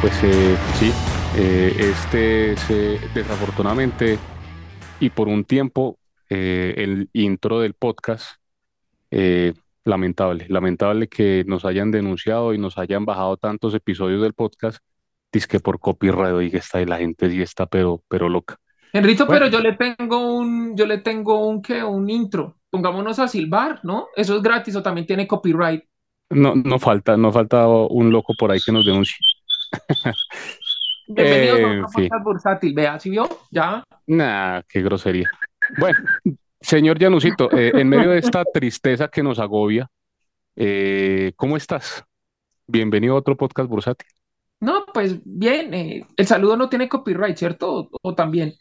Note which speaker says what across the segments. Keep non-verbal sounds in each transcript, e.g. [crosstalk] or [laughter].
Speaker 1: Pues eh, sí, eh, este es eh, desafortunadamente y por un tiempo eh, el intro del podcast, eh, lamentable, lamentable que nos hayan denunciado y nos hayan bajado tantos episodios del podcast, que por copyright, oiga, está y la gente sí está, pero, pero loca.
Speaker 2: Enrito,
Speaker 1: Bueno,
Speaker 2: pero yo le tengo un, yo le tengo un ¿qué? Un intro. Pongámonos a silbar, ¿no? Eso es gratis o también tiene copyright.
Speaker 1: no, no falta, no falta un loco por ahí que nos denuncie. [laughs]
Speaker 2: Bienvenidos a
Speaker 1: Eh,
Speaker 2: otro
Speaker 1: sí,
Speaker 2: podcast bursátil. Vea, ¿sí vio? Ya.
Speaker 1: nah, qué grosería. Bueno, señor Janusito, eh, en medio de esta tristeza que nos agobia, eh, ¿cómo estás? Bienvenido a otro podcast bursátil.
Speaker 2: No, pues bien, eh, el saludo no tiene copyright, ¿cierto? O, o también.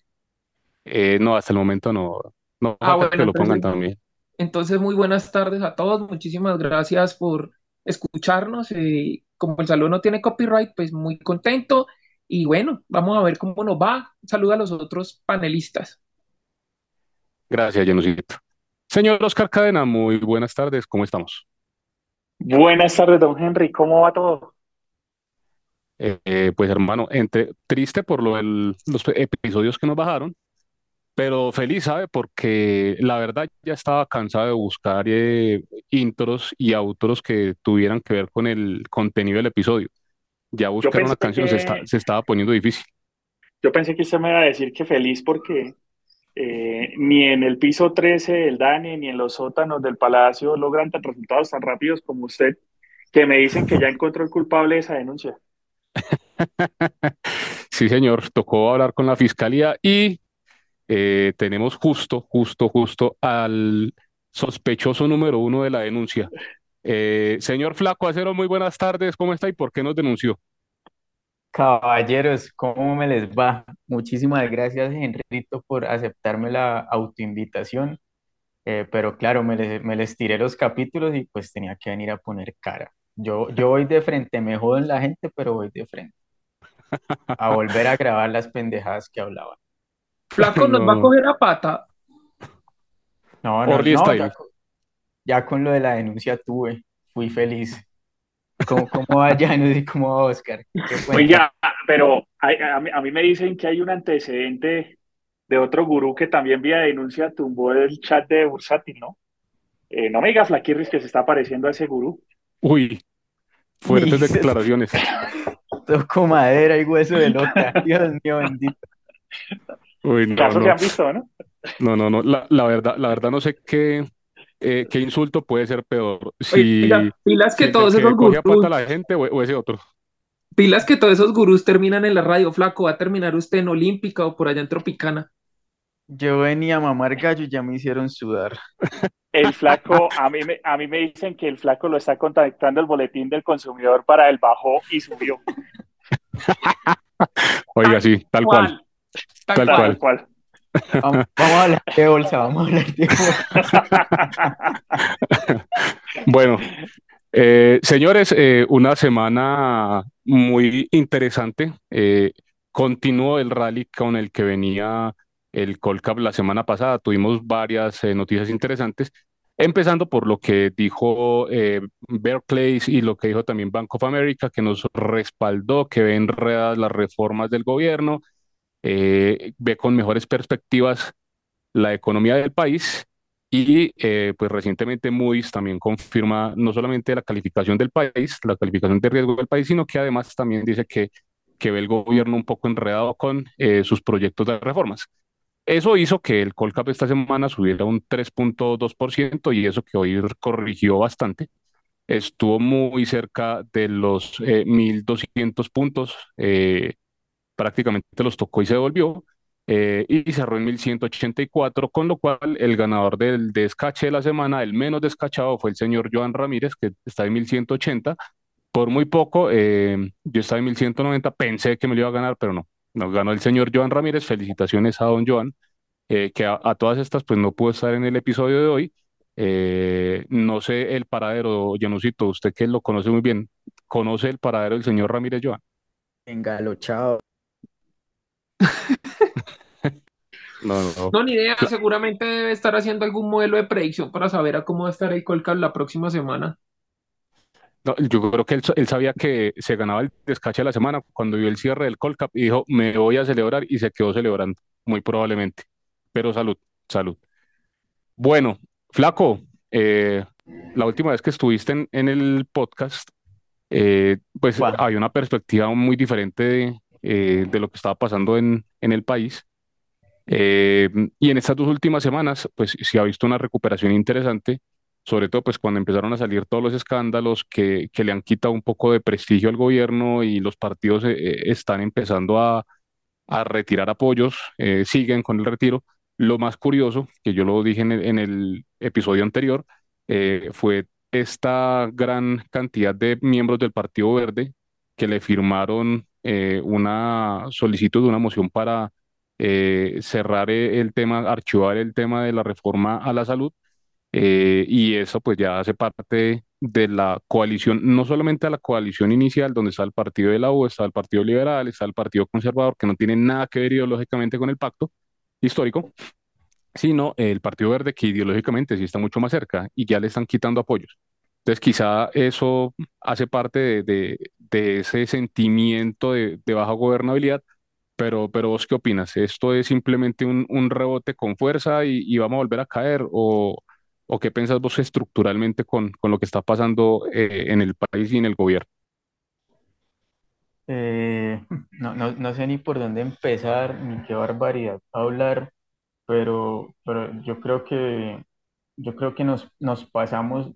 Speaker 1: No, hasta el momento no, no
Speaker 2: Ah,
Speaker 1: falta que
Speaker 2: bueno,
Speaker 1: lo pongan
Speaker 2: entonces,
Speaker 1: también.
Speaker 2: entonces muy buenas tardes a todos. Muchísimas gracias por escucharnos. eh, como el saludo no tiene copyright, pues muy contento. Y bueno, vamos a ver cómo nos va. Un saludo a los otros panelistas.
Speaker 1: Gracias, Janusito. Señor Oscar Cadena, muy buenas tardes, ¿cómo estamos?
Speaker 3: Buenas tardes, don Henry, ¿cómo va todo?
Speaker 1: Eh, eh, pues hermano, entre, triste por lo del- los episodios que nos bajaron, pero feliz, ¿sabe? Porque la verdad ya estaba cansado de buscar eh, intros y outros que tuvieran que ver con el contenido del episodio. Ya buscar una canción se está, se estaba poniendo difícil.
Speaker 3: yo pensé que usted me iba a decir que feliz porque eh, ni en el piso 13 del DANE ni en los sótanos del Palacio logran tan resultados tan rápidos como usted, que me dicen que ya encontró el culpable de esa denuncia. [laughs]
Speaker 1: Sí, señor, tocó hablar con la fiscalía y eh, tenemos justo, justo, justo al sospechoso número uno de la denuncia. Eh, señor Flaco Acero, muy buenas tardes, ¿cómo está y por qué nos denunció?
Speaker 4: Caballeros, ¿cómo me les va? Muchísimas gracias, Enrito, por aceptarme la autoinvitación. Eh, pero claro, me les, me les tiré los capítulos y pues tenía que venir a poner cara. Yo, yo voy de frente, me joden la gente, pero voy de frente a volver a grabar las pendejadas que hablaban.
Speaker 2: Flaco nos va a coger a pata.
Speaker 4: No, no,
Speaker 1: Orly
Speaker 4: no, ya, con- ya con lo de la denuncia tuve, fui feliz. ¿Cómo, cómo va Janus y cómo va Oscar? [laughs]
Speaker 3: Oiga, pero a, a mí, a mí me dicen que hay un antecedente de otro gurú que también vía denuncia tumbó el chat de Bursátil, ¿no? Eh, no me diga Flaquirris que se está pareciendo a ese gurú.
Speaker 1: Uy, fuertes
Speaker 4: Dices,
Speaker 1: declaraciones. [laughs]
Speaker 4: toco madera y hueso de loca. Dios mío, bendito.
Speaker 1: Uy, no,
Speaker 3: Casos se
Speaker 1: no,
Speaker 3: han visto, ¿no?
Speaker 1: no, no, no. La, la verdad, la verdad no sé qué, eh, qué insulto puede ser peor. Si,
Speaker 2: pilas que todos
Speaker 1: que
Speaker 2: esos
Speaker 1: a pata a
Speaker 2: gurús,
Speaker 1: la gente o, o ese otro.
Speaker 2: pilas que todos esos gurús terminan en la radio, Flaco. Va a terminar usted en Olímpica o por allá en Tropicana.
Speaker 4: Yo venía a mamar gallo y ya me hicieron sudar.
Speaker 3: El flaco, [laughs] a mí, me, a mí me dicen que el flaco lo está contactando el boletín del consumidor para el bajó y subió, [laughs]
Speaker 1: Oiga, sí, tal cual,
Speaker 2: cual, tal
Speaker 1: tal
Speaker 2: cual. [laughs]
Speaker 4: Vamos, vamos a hablar de bolsa, vamos a hablar de bolsa. [laughs]
Speaker 1: Bueno, eh, señores, eh, una semana muy interesante. Eh, continuó el rally con el que venía el Colcap la semana pasada. Tuvimos varias eh, noticias interesantes, empezando por lo que dijo eh, Barclays y lo que dijo también Bank of America, que nos respaldó, que ve enredadas las reformas del gobierno, eh, ve con mejores perspectivas la economía del país y eh, pues recientemente Moody's también confirma no solamente la calificación del país, la calificación de riesgo del país, sino que además también dice que, que ve el gobierno un poco enredado con eh, sus proyectos de reformas. Eso hizo que el Colcap esta semana subiera un 3.2% y eso que hoy corrigió bastante. Estuvo muy cerca de los eh, 1.200 puntos, eh, prácticamente los tocó y se devolvió eh, y cerró en 1184, con lo cual el ganador del descache de la semana, el menos descachado, fue el señor Joan Ramírez, que está en 1180. Por muy poco, eh, yo estaba en 1190, pensé que me lo iba a ganar, pero no. Nos ganó el señor Joan Ramírez. Felicitaciones a don Joan, eh, que a, todas estas, pues no pudo estar en el episodio de hoy. No sé el paradero, Janusito, usted que lo conoce muy bien, ¿conoce el paradero del señor Ramírez Joan?
Speaker 4: Engalochado.
Speaker 1: No, [laughs] no, no.
Speaker 2: No, ni idea. Seguramente debe estar haciendo algún modelo de predicción para saber a cómo va a estar el Colcap la próxima semana.
Speaker 1: No, yo creo que él, él sabía que se ganaba el descache de la semana cuando vio el cierre del Colcap y dijo, me voy a celebrar y se quedó celebrando, muy probablemente. Pero salud, salud. Bueno, Flaco, eh, la última vez que estuviste en, en el podcast, eh, pues
Speaker 4: Juan,
Speaker 1: había una perspectiva muy diferente de, eh, de lo que estaba pasando en, en el país. Eh, y en estas dos últimas semanas, pues se ha visto una recuperación interesante, sobre todo pues cuando empezaron a salir todos los escándalos que, que le han quitado un poco de prestigio al gobierno y los partidos eh, están empezando a, a retirar apoyos, siguen con el retiro. Lo más curioso, que yo lo dije en el, episodio anterior, fue esta gran cantidad de miembros del Partido Verde que le firmaron eh, una solicitud de una moción para eh, cerrar eh, el tema, archivar el tema de la reforma a la salud, eh, y eso pues ya hace parte de la coalición, no solamente de la coalición inicial, donde está el partido de la U, está el Partido Liberal, está el Partido Conservador, que no tiene nada que ver ideológicamente con el pacto histórico, sino el Partido Verde, que ideológicamente sí está mucho más cerca y ya le están quitando apoyos. Entonces, quizá eso hace parte de, de- de ese sentimiento de, de baja gobernabilidad, pero, pero ¿vos qué opinas? ¿Esto es simplemente un, un rebote con fuerza y, y vamos a volver a caer? ¿O, o qué piensas vos estructuralmente con, con lo que está pasando eh, en el país y en el gobierno?
Speaker 4: eh, [laughs] no, no, no sé ni por dónde empezar, ni qué barbaridad hablar, pero, pero yo creo que, yo creo que nos, nos pasamos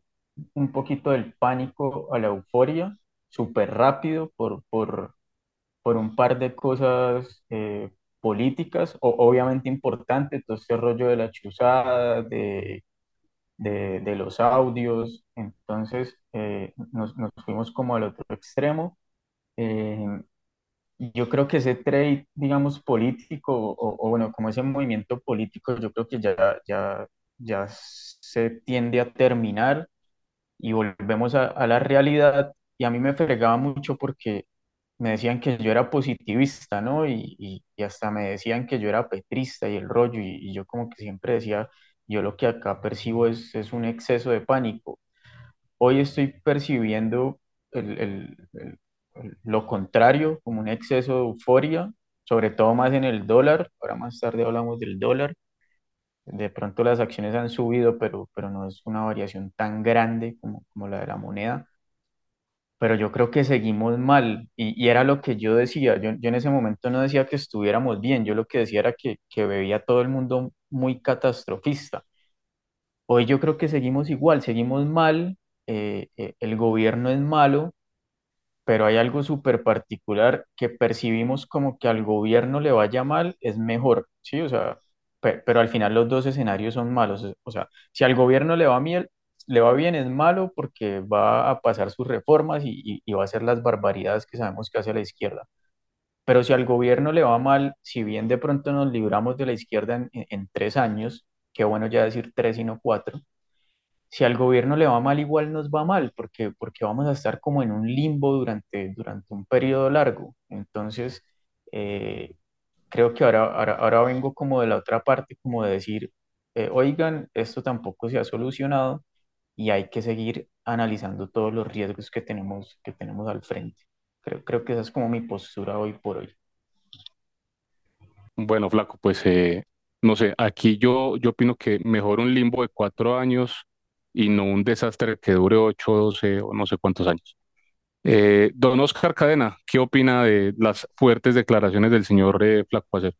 Speaker 4: un poquito del pánico a la euforia súper rápido por, por, por un par de cosas eh, políticas, o, obviamente importantes, todo este rollo de la chuzada, de, de, de los audios, entonces eh, nos, nos fuimos como al otro extremo. Eh, yo creo que ese trade, digamos, político, o, o bueno, como ese movimiento político, yo creo que ya, ya, ya se tiende a terminar y volvemos a, a la realidad. Y a mí me fregaba mucho porque me decían que yo era positivista, ¿no? Y, y- y hasta me decían que yo era petrista y el rollo. Y, y yo como que siempre decía, yo lo que acá percibo es, es un exceso de pánico. Hoy estoy percibiendo el- el- el- lo contrario, como un exceso de euforia, sobre todo más en el dólar. Ahora más tarde hablamos del dólar. De pronto las acciones han subido, pero, pero no es una variación tan grande como, como la de la moneda. Pero yo creo que seguimos mal y, y era lo que yo decía. Yo, yo en ese momento no decía que estuviéramos bien, yo lo que decía era que, que veía todo el mundo muy catastrofista. Hoy yo creo que seguimos igual, seguimos mal, eh, eh, el gobierno es malo, pero hay algo súper particular que percibimos como que al gobierno le vaya mal es mejor, ¿sí? O sea, pe- pero al final los dos escenarios son malos. O sea, si al gobierno le va bien, le va bien es malo porque va a pasar sus reformas y, va a hacer las barbaridades que sabemos que hace la izquierda. Pero si al gobierno le va mal, si bien de pronto nos libramos de la izquierda en tres años, qué bueno ya decir tres y no cuatro, si al gobierno le va mal, igual nos va mal, porque, porque vamos a estar como en un limbo durante, durante un periodo largo. Entonces, eh, creo que ahora, ahora, ahora vengo como de la otra parte, como de decir, eh, oigan, esto tampoco se ha solucionado y hay que seguir analizando todos los riesgos que tenemos, que tenemos al frente. Creo, creo que esa es como mi postura hoy por hoy.
Speaker 1: Bueno, Flaco, pues eh, no sé, aquí yo, yo opino que mejor un limbo de cuatro años y no un desastre que dure ocho, doce o no sé cuántos años. Eh, don Oscar Cadena, ¿qué opina de las fuertes declaraciones del señor eh, Flaco Acer?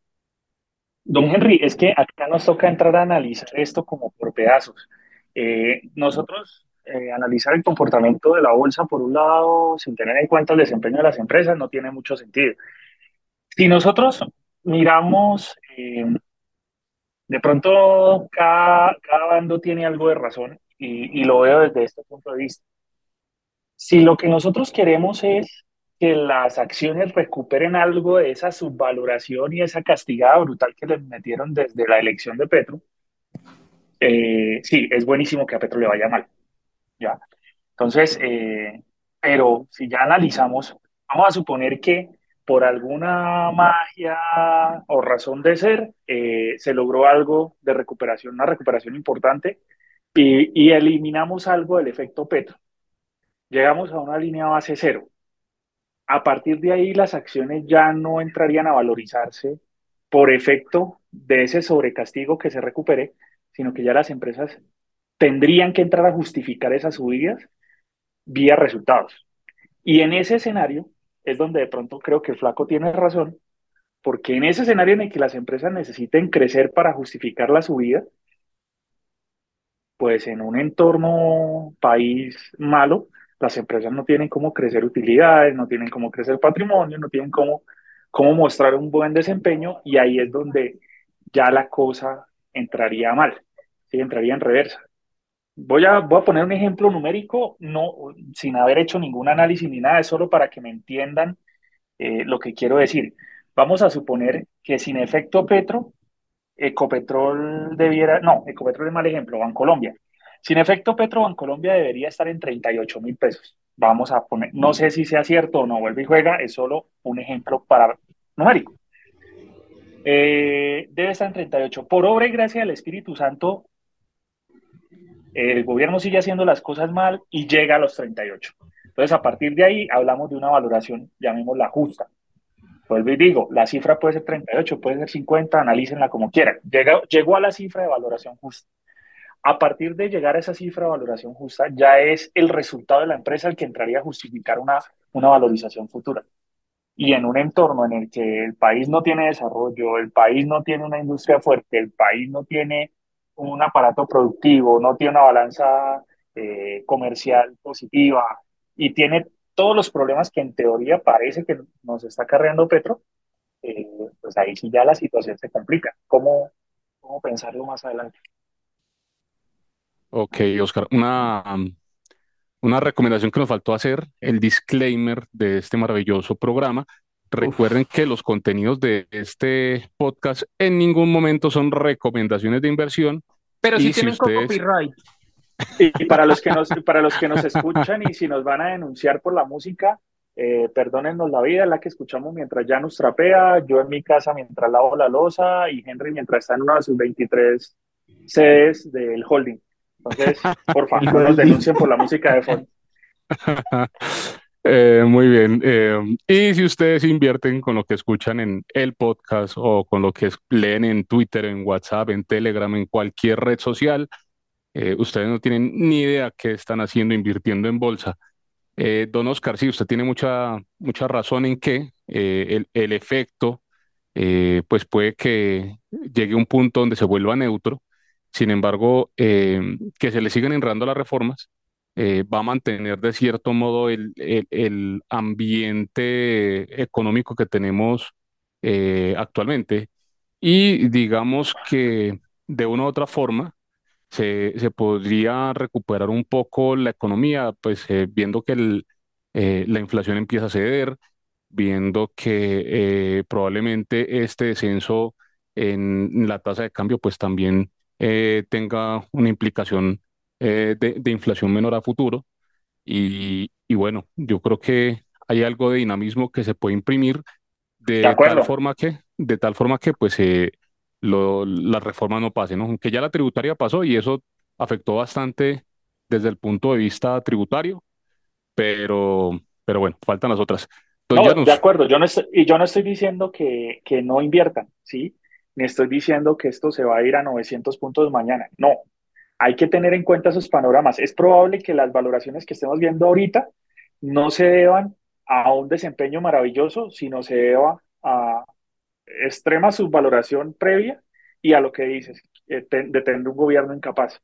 Speaker 3: Don Henry, es que acá nos toca entrar a analizar esto como por pedazos. Eh, nosotros eh, analizar el comportamiento de la bolsa por un lado, sin tener en cuenta el desempeño de las empresas, no tiene mucho sentido. Si nosotros miramos, eh, de pronto cada, cada bando tiene algo de razón y, y lo veo desde este punto de vista. Si lo que nosotros queremos es que las acciones recuperen algo de esa subvaloración y esa castigada brutal que les metieron desde la elección de Petro, eh, sí, es buenísimo que a Petro le vaya mal, ¿ya? Entonces, eh, pero si ya analizamos, vamos a suponer que por alguna magia o razón de ser, eh, se logró algo de recuperación, una recuperación importante, y, y eliminamos algo del efecto Petro. llegamos a una línea base cero. A partir de ahí las acciones ya no entrarían a valorizarse por efecto de ese sobrecastigo que se recupere, sino que ya las empresas tendrían que entrar a justificar esas subidas vía resultados. Y en ese escenario es donde de pronto creo que flaco tiene razón, porque en ese escenario en el que las empresas necesiten crecer para justificar la subida, pues en un entorno país malo, las empresas no tienen cómo crecer utilidades, no tienen cómo crecer patrimonio, no tienen cómo, cómo mostrar un buen desempeño y ahí es donde ya la cosa entraría mal, ¿sí? entraría en reversa. Voy a, voy a poner un ejemplo numérico, no, sin haber hecho ningún análisis ni nada, es solo para que me entiendan eh, lo que quiero decir. Vamos a suponer que sin efecto Petro, Ecopetrol debiera, no, Ecopetrol es mal ejemplo, Bancolombia. Sin efecto Petro, Bancolombia debería estar en 38 mil pesos. Vamos a poner, no sé si sea cierto o no, vuelve y juega, es solo un ejemplo para numérico. Eh, debe estar en 38. Por obra y gracia del Espíritu Santo, el gobierno sigue haciendo las cosas mal y llega a los 38. Entonces, a partir de ahí, hablamos de una valoración, llamémosla justa. Vuelvo y digo, la cifra puede ser 38, puede ser 50, analícenla como quieran. Llegó, llegó a la cifra de valoración justa. A partir de llegar a esa cifra de valoración justa, ya es el resultado de la empresa el que entraría a justificar una, una valorización futura. Y en un entorno en el que el país no tiene desarrollo, el país no tiene una industria fuerte, el país no tiene un aparato productivo, no tiene una balanza eh, comercial positiva y tiene todos los problemas que en teoría parece que nos está cargando Petro, eh, pues ahí sí ya la situación se complica. ¿Cómo, cómo pensarlo más adelante?
Speaker 1: Ok, Oscar, una, una recomendación que nos faltó hacer, el disclaimer de este maravilloso programa. Recuerden que los contenidos de este podcast en ningún momento son recomendaciones de inversión.
Speaker 2: Pero sí tienen copyright.
Speaker 3: Y para los, que nos, para los que nos escuchan y si nos van a denunciar por la música, eh, perdónennos la vida, la que escuchamos mientras ya nos trapea, yo en mi casa mientras lavo la losa y Henry mientras está en una de sus 23 sedes del holding. Entonces, [laughs] por favor, no nos denuncien por la música de fondo. [laughs]
Speaker 1: Eh, muy bien. Eh, y si ustedes invierten con lo que escuchan en el podcast o con lo que leen en Twitter, en WhatsApp, en Telegram, en cualquier red social, eh, ustedes no tienen ni idea qué están haciendo invirtiendo en bolsa. Don Oscar, sí, usted tiene mucha, mucha razón en que eh, el, efecto pues puede que llegue a un punto donde se vuelva neutro. Sin embargo, que se le sigan enredando las reformas va a mantener de cierto modo el, el ambiente económico que tenemos actualmente. Y digamos que de una u otra forma, se, se podría recuperar un poco la economía, pues eh, viendo que el, eh, la inflación empieza a ceder, viendo que eh, probablemente este descenso en la tasa de cambio pues también tenga una implicación de, de, inflación menor a futuro. Y, y, bueno, yo creo que hay algo de dinamismo que se puede imprimir de, tal forma que, de tal forma que pues la reforma no pase, ¿no? Aunque ya la tributaria pasó y eso afectó bastante desde el punto de vista tributario, pero, pero bueno, faltan las otras.
Speaker 3: no, de acuerdo, yo no estoy, y yo no estoy diciendo que, que no inviertan, ¿sí? Ni estoy diciendo que esto se va a ir a 900 puntos mañana, no. Hay que tener en cuenta esos panoramas. Es probable que las valoraciones que estemos viendo ahorita no se deban a un desempeño maravilloso, sino se deba a, extrema subvaloración previa y a lo que dices, eh, de tener un gobierno incapaz.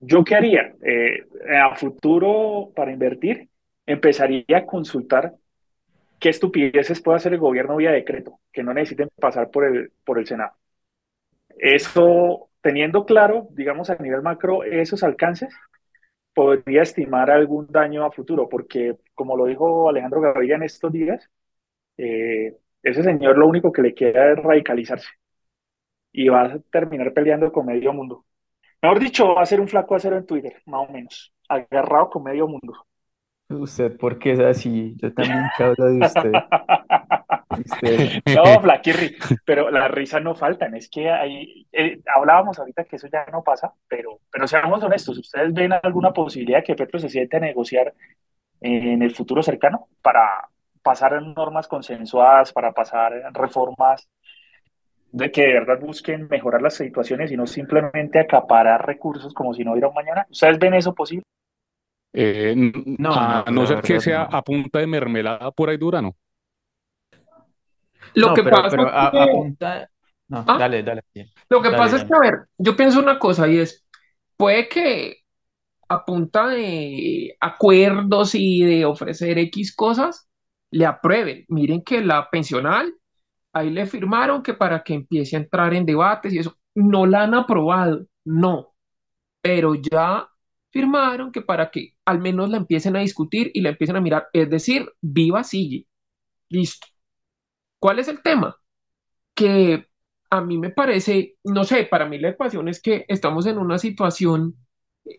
Speaker 3: ¿Yo qué haría? Eh, a futuro, para invertir, empezaría a consultar qué estupideces puede hacer el gobierno vía decreto, que no necesiten pasar por el, por el Senado. Eso, teniendo claro, digamos, a nivel macro, esos alcances, podría estimar algún daño a futuro, porque como lo dijo Alejandro Gaviria en estos días, eh, ese señor lo único que le queda es radicalizarse y va a terminar peleando con medio mundo. Mejor dicho, va a ser un flaco acero en Twitter, más o menos, agarrado con medio mundo.
Speaker 4: ¿Usted por qué es así? Yo también hablo de usted. [laughs] [laughs]
Speaker 3: No, Flaquirri, pero las risas no faltan. Es que ahí eh, hablábamos ahorita que eso ya no pasa, pero, pero seamos honestos. ¿Ustedes ven alguna posibilidad que Petro se siente a negociar en el futuro cercano para pasar en normas consensuadas, para pasar en reformas de que de verdad busquen mejorar las situaciones y no simplemente acaparar recursos como si no hubiera un mañana. ¿Ustedes ven eso posible?
Speaker 1: Eh,
Speaker 4: No,
Speaker 1: a
Speaker 4: no,
Speaker 1: ser que sea
Speaker 4: no.
Speaker 1: a punta de mermelada pura y dura, ¿no?
Speaker 2: Lo
Speaker 4: No,
Speaker 2: que
Speaker 4: pero,
Speaker 2: pasa
Speaker 4: pero a,
Speaker 2: que,
Speaker 4: punta... No,
Speaker 2: ah,
Speaker 4: dale, dale,
Speaker 2: lo que
Speaker 4: dale,
Speaker 2: pasa es que, a ver, yo pienso una cosa y es, puede que a punta de acuerdos y de ofrecer X cosas, le aprueben. Miren que la pensional, ahí le firmaron que para que empiece a entrar en debates y eso, no la han aprobado, no, pero ya firmaron que para que al menos la empiecen a discutir y la empiecen a mirar, es decir, viva sigue, listo. ¿Cuál es el tema? que a mí me parece, no sé, para mí la ecuación es que estamos en una situación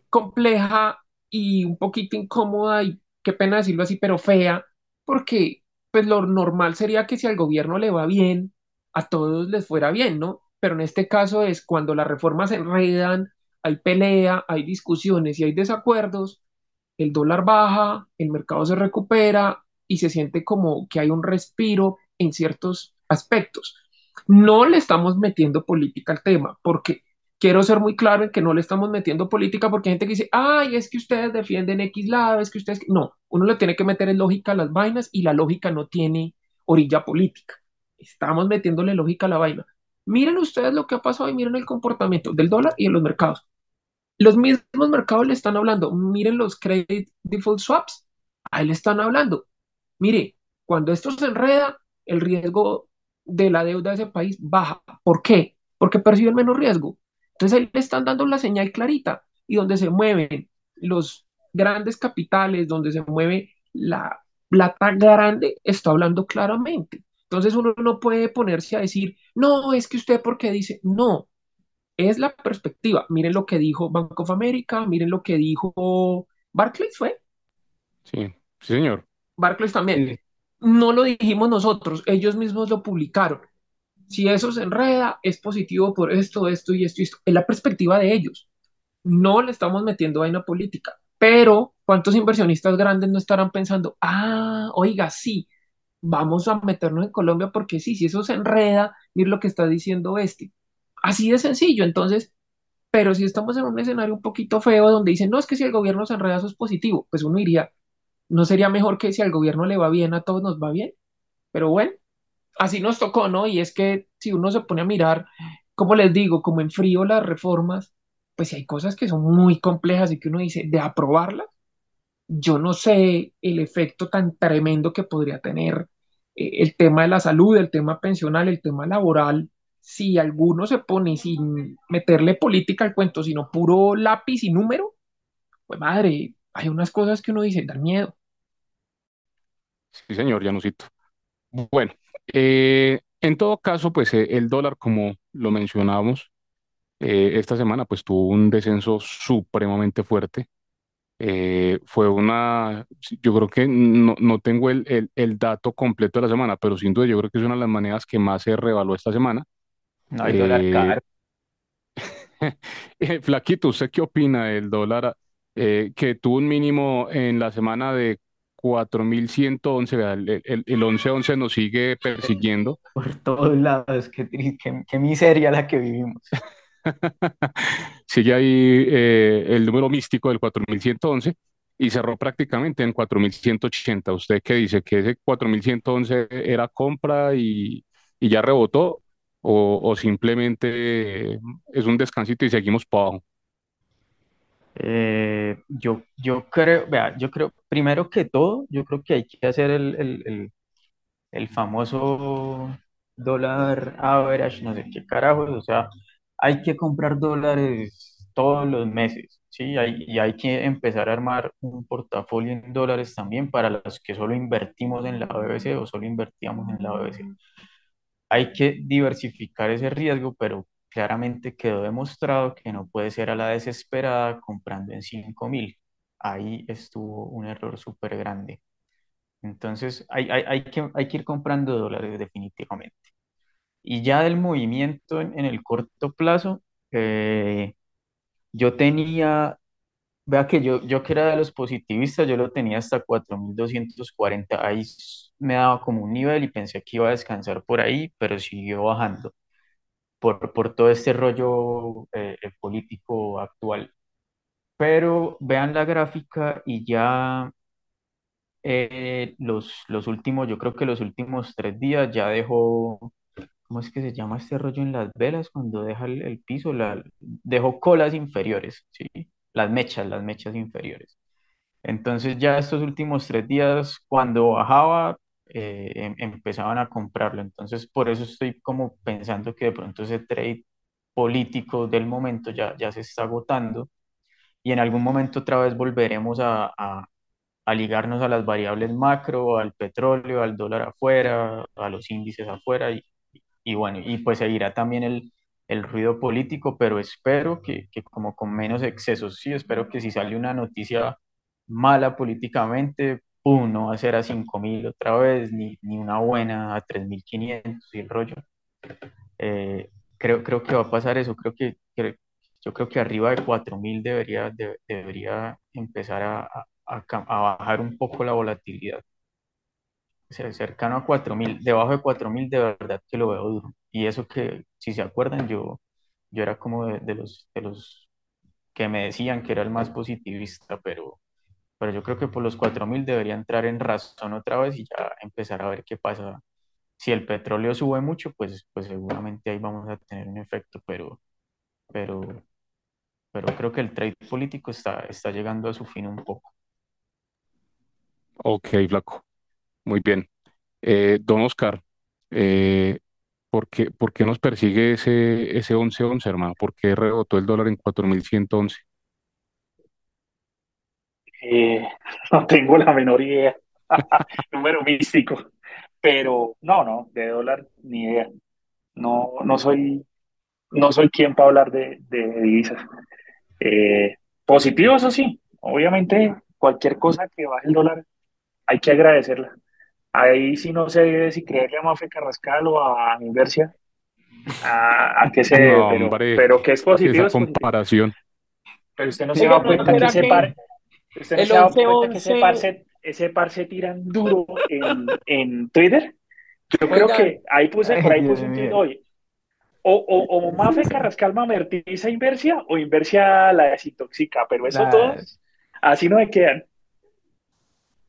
Speaker 2: compleja y un poquito incómoda y qué pena decirlo así, pero fea, porque pues lo normal sería que si al gobierno le va bien, a todos les fuera bien, ¿no? Pero en este caso es cuando las reformas se enredan, hay pelea, hay discusiones y hay desacuerdos, el dólar baja, el mercado se recupera y se siente como que hay un respiro en ciertos aspectos. No le estamos metiendo política al tema, porque quiero ser muy claro en que no le estamos metiendo política porque hay gente que dice, ay, es que ustedes defienden X lado, es que ustedes... No, uno le tiene que meter en lógica a las vainas y la lógica no tiene orilla política. Estamos metiéndole lógica a la vaina. Miren ustedes lo que ha pasado y miren el comportamiento del dólar y de los mercados. Los mismos mercados le están hablando. Miren los credit default swaps. Ahí le están hablando. Mire, cuando esto se enreda, el riesgo de la deuda de ese país baja. ¿Por qué? Porque perciben menos riesgo. Entonces ahí le están dando la señal clarita y donde se mueven los grandes capitales, donde se mueve la plata grande, está hablando claramente. Entonces uno no puede ponerse a decir, no, es que usted porque dice, no, es la perspectiva. Miren lo que dijo Bank of America, miren lo que dijo Barclays, ¿fue?
Speaker 1: Sí, sí, señor.
Speaker 2: Barclays también.
Speaker 4: Sí,
Speaker 2: No lo dijimos nosotros, ellos mismos lo publicaron. Si eso se enreda, es positivo por esto, esto y esto y esto. Es la perspectiva de ellos. No le estamos metiendo vaina política. Pero, ¿cuántos inversionistas grandes no estarán pensando, ah, oiga, sí, vamos a meternos en Colombia porque sí, si eso se enreda, mire lo que está diciendo este. Así de sencillo. Entonces, pero si estamos en un escenario un poquito feo donde dicen, no, es que si el gobierno se enreda, eso es positivo, pues uno diría, ¿no sería mejor que si al gobierno le va bien, a todos nos va bien? Pero bueno, así nos tocó, ¿no? Y es que si uno se pone a mirar, como les digo, como en frío las reformas, pues hay cosas que son muy complejas y que uno dice, de aprobarlas, yo no sé el efecto tan tremendo que podría tener eh, el tema de la salud, el tema pensional, el tema laboral, si alguno se pone sin meterle política al cuento, sino puro lápiz y número, pues madre, hay unas cosas que uno dice, dan miedo.
Speaker 1: Sí, señor, Janusito. Bueno, eh, en todo caso, pues eh, el dólar, como lo mencionábamos, eh, esta semana pues tuvo un descenso supremamente fuerte. Eh, fue una, yo creo que no, no tengo el, el, el dato completo de la semana, pero sin duda yo creo que es una de las monedas que más se revaluó esta semana.
Speaker 4: no hay dólar caro. [laughs]
Speaker 1: Flaquito, ¿usted qué opina del dólar eh, que tuvo un mínimo en la semana de 4.111? Vea, El, el, el once once nos sigue persiguiendo. [laughs]
Speaker 4: Por todos lados, qué, qué, qué miseria la que vivimos. [laughs]
Speaker 1: Sigue ahí eh, el número místico del 4111 y cerró prácticamente en 4180. ¿Usted qué dice? ¿Que ese 4111 era compra y, y ya rebotó? ¿O, o simplemente es un descansito y seguimos para abajo?
Speaker 4: Eh, yo, yo creo, vea, yo creo, primero que todo, yo creo que hay que hacer el, el, el, el famoso dólar average, no sé qué carajos, o sea, hay que comprar dólares todos los meses, ¿sí? Hay- y hay que empezar a armar un portafolio en dólares también para los que solo invertimos en la BBC o solo invertíamos en la BBC. Hay que diversificar ese riesgo, pero claramente quedó demostrado que no puede ser a la desesperada comprando en cinco mil. Ahí estuvo un error súper grande. Entonces, hay, que, ir comprando dólares definitivamente. Y ya del movimiento en, el corto plazo, eh, yo tenía Vea que yo, yo que era de los positivistas, yo lo tenía hasta 4.240. Ahí me daba como un nivel y pensé que iba a descansar por ahí, pero siguió bajando por, por todo este rollo eh, eh, político actual. Pero vean la gráfica y ya eh, los, los últimos, yo creo que los últimos tres días ya dejó, ¿cómo es que se llama este rollo en las velas cuando deja el, el piso? La, dejó colas inferiores, ¿sí? Las mechas, las mechas inferiores. Entonces ya estos últimos tres días, cuando bajaba, eh, em- empezaban a comprarlo. Entonces por eso estoy como pensando que de pronto ese trade político del momento ya, ya se está agotando y en algún momento otra vez volveremos a, a- a ligarnos a las variables macro, al petróleo, al dólar afuera, a los índices afuera y, y bueno, y pues seguirá también el, el ruido político, pero espero que, que como con menos excesos, sí, espero que si sale una noticia mala políticamente, ¡pum! no va a ser a 5.000 otra vez, ni, ni una buena a 3.500 y el rollo. Eh, creo, creo que va a pasar eso, creo que, que- yo creo que arriba de 4.000 debería, de- debería empezar a, a, a bajar un poco la volatilidad. O sea, cercano a 4.000 debajo de 4.000 de verdad que lo veo duro. Y eso que, si se acuerdan, yo, yo era como de, de los, de los que me decían que era el más positivista, pero, pero yo creo que por los 4.000 debería entrar en razón otra vez y ya empezar a ver qué pasa. Si el petróleo sube mucho, pues, pues seguramente ahí vamos a tener un efecto, pero, pero, pero creo que el trade político está, está llegando a su fin un poco.
Speaker 1: Ok, flaco. Muy bien. Eh, don Oscar, eh, ¿por qué, por qué nos persigue ese, ese once once, hermano? ¿Por qué rebotó el dólar en 4.111?
Speaker 3: Eh, [laughs] no tengo la menor idea. [laughs] Número místico. Pero no, no, de dólar ni idea. No, no soy, no soy quien para hablar de, de divisas. Eh, positivo, eso sí. Obviamente, cualquier cosa que baje el dólar hay que agradecerla. Ahí sí no sé si creerle a Mafe Carrascal o a Inversia, a, a qué se debe, pero, que es positivo,
Speaker 1: esa comparación.
Speaker 3: Pero usted no se
Speaker 2: ¿no
Speaker 3: cuenta que
Speaker 2: será
Speaker 3: ese
Speaker 2: que
Speaker 3: par, usted no
Speaker 2: el
Speaker 3: se ha dado
Speaker 2: once
Speaker 3: cuenta que ese par se, ese par se tiran duro en, en Twitter. Yo creo que ahí puse, por ahí puse un hoy. O, o, o Mafe Carrascal mamertiza Inversia o Inversia la desintoxica, pero esos
Speaker 4: La-
Speaker 3: dos así no me quedan.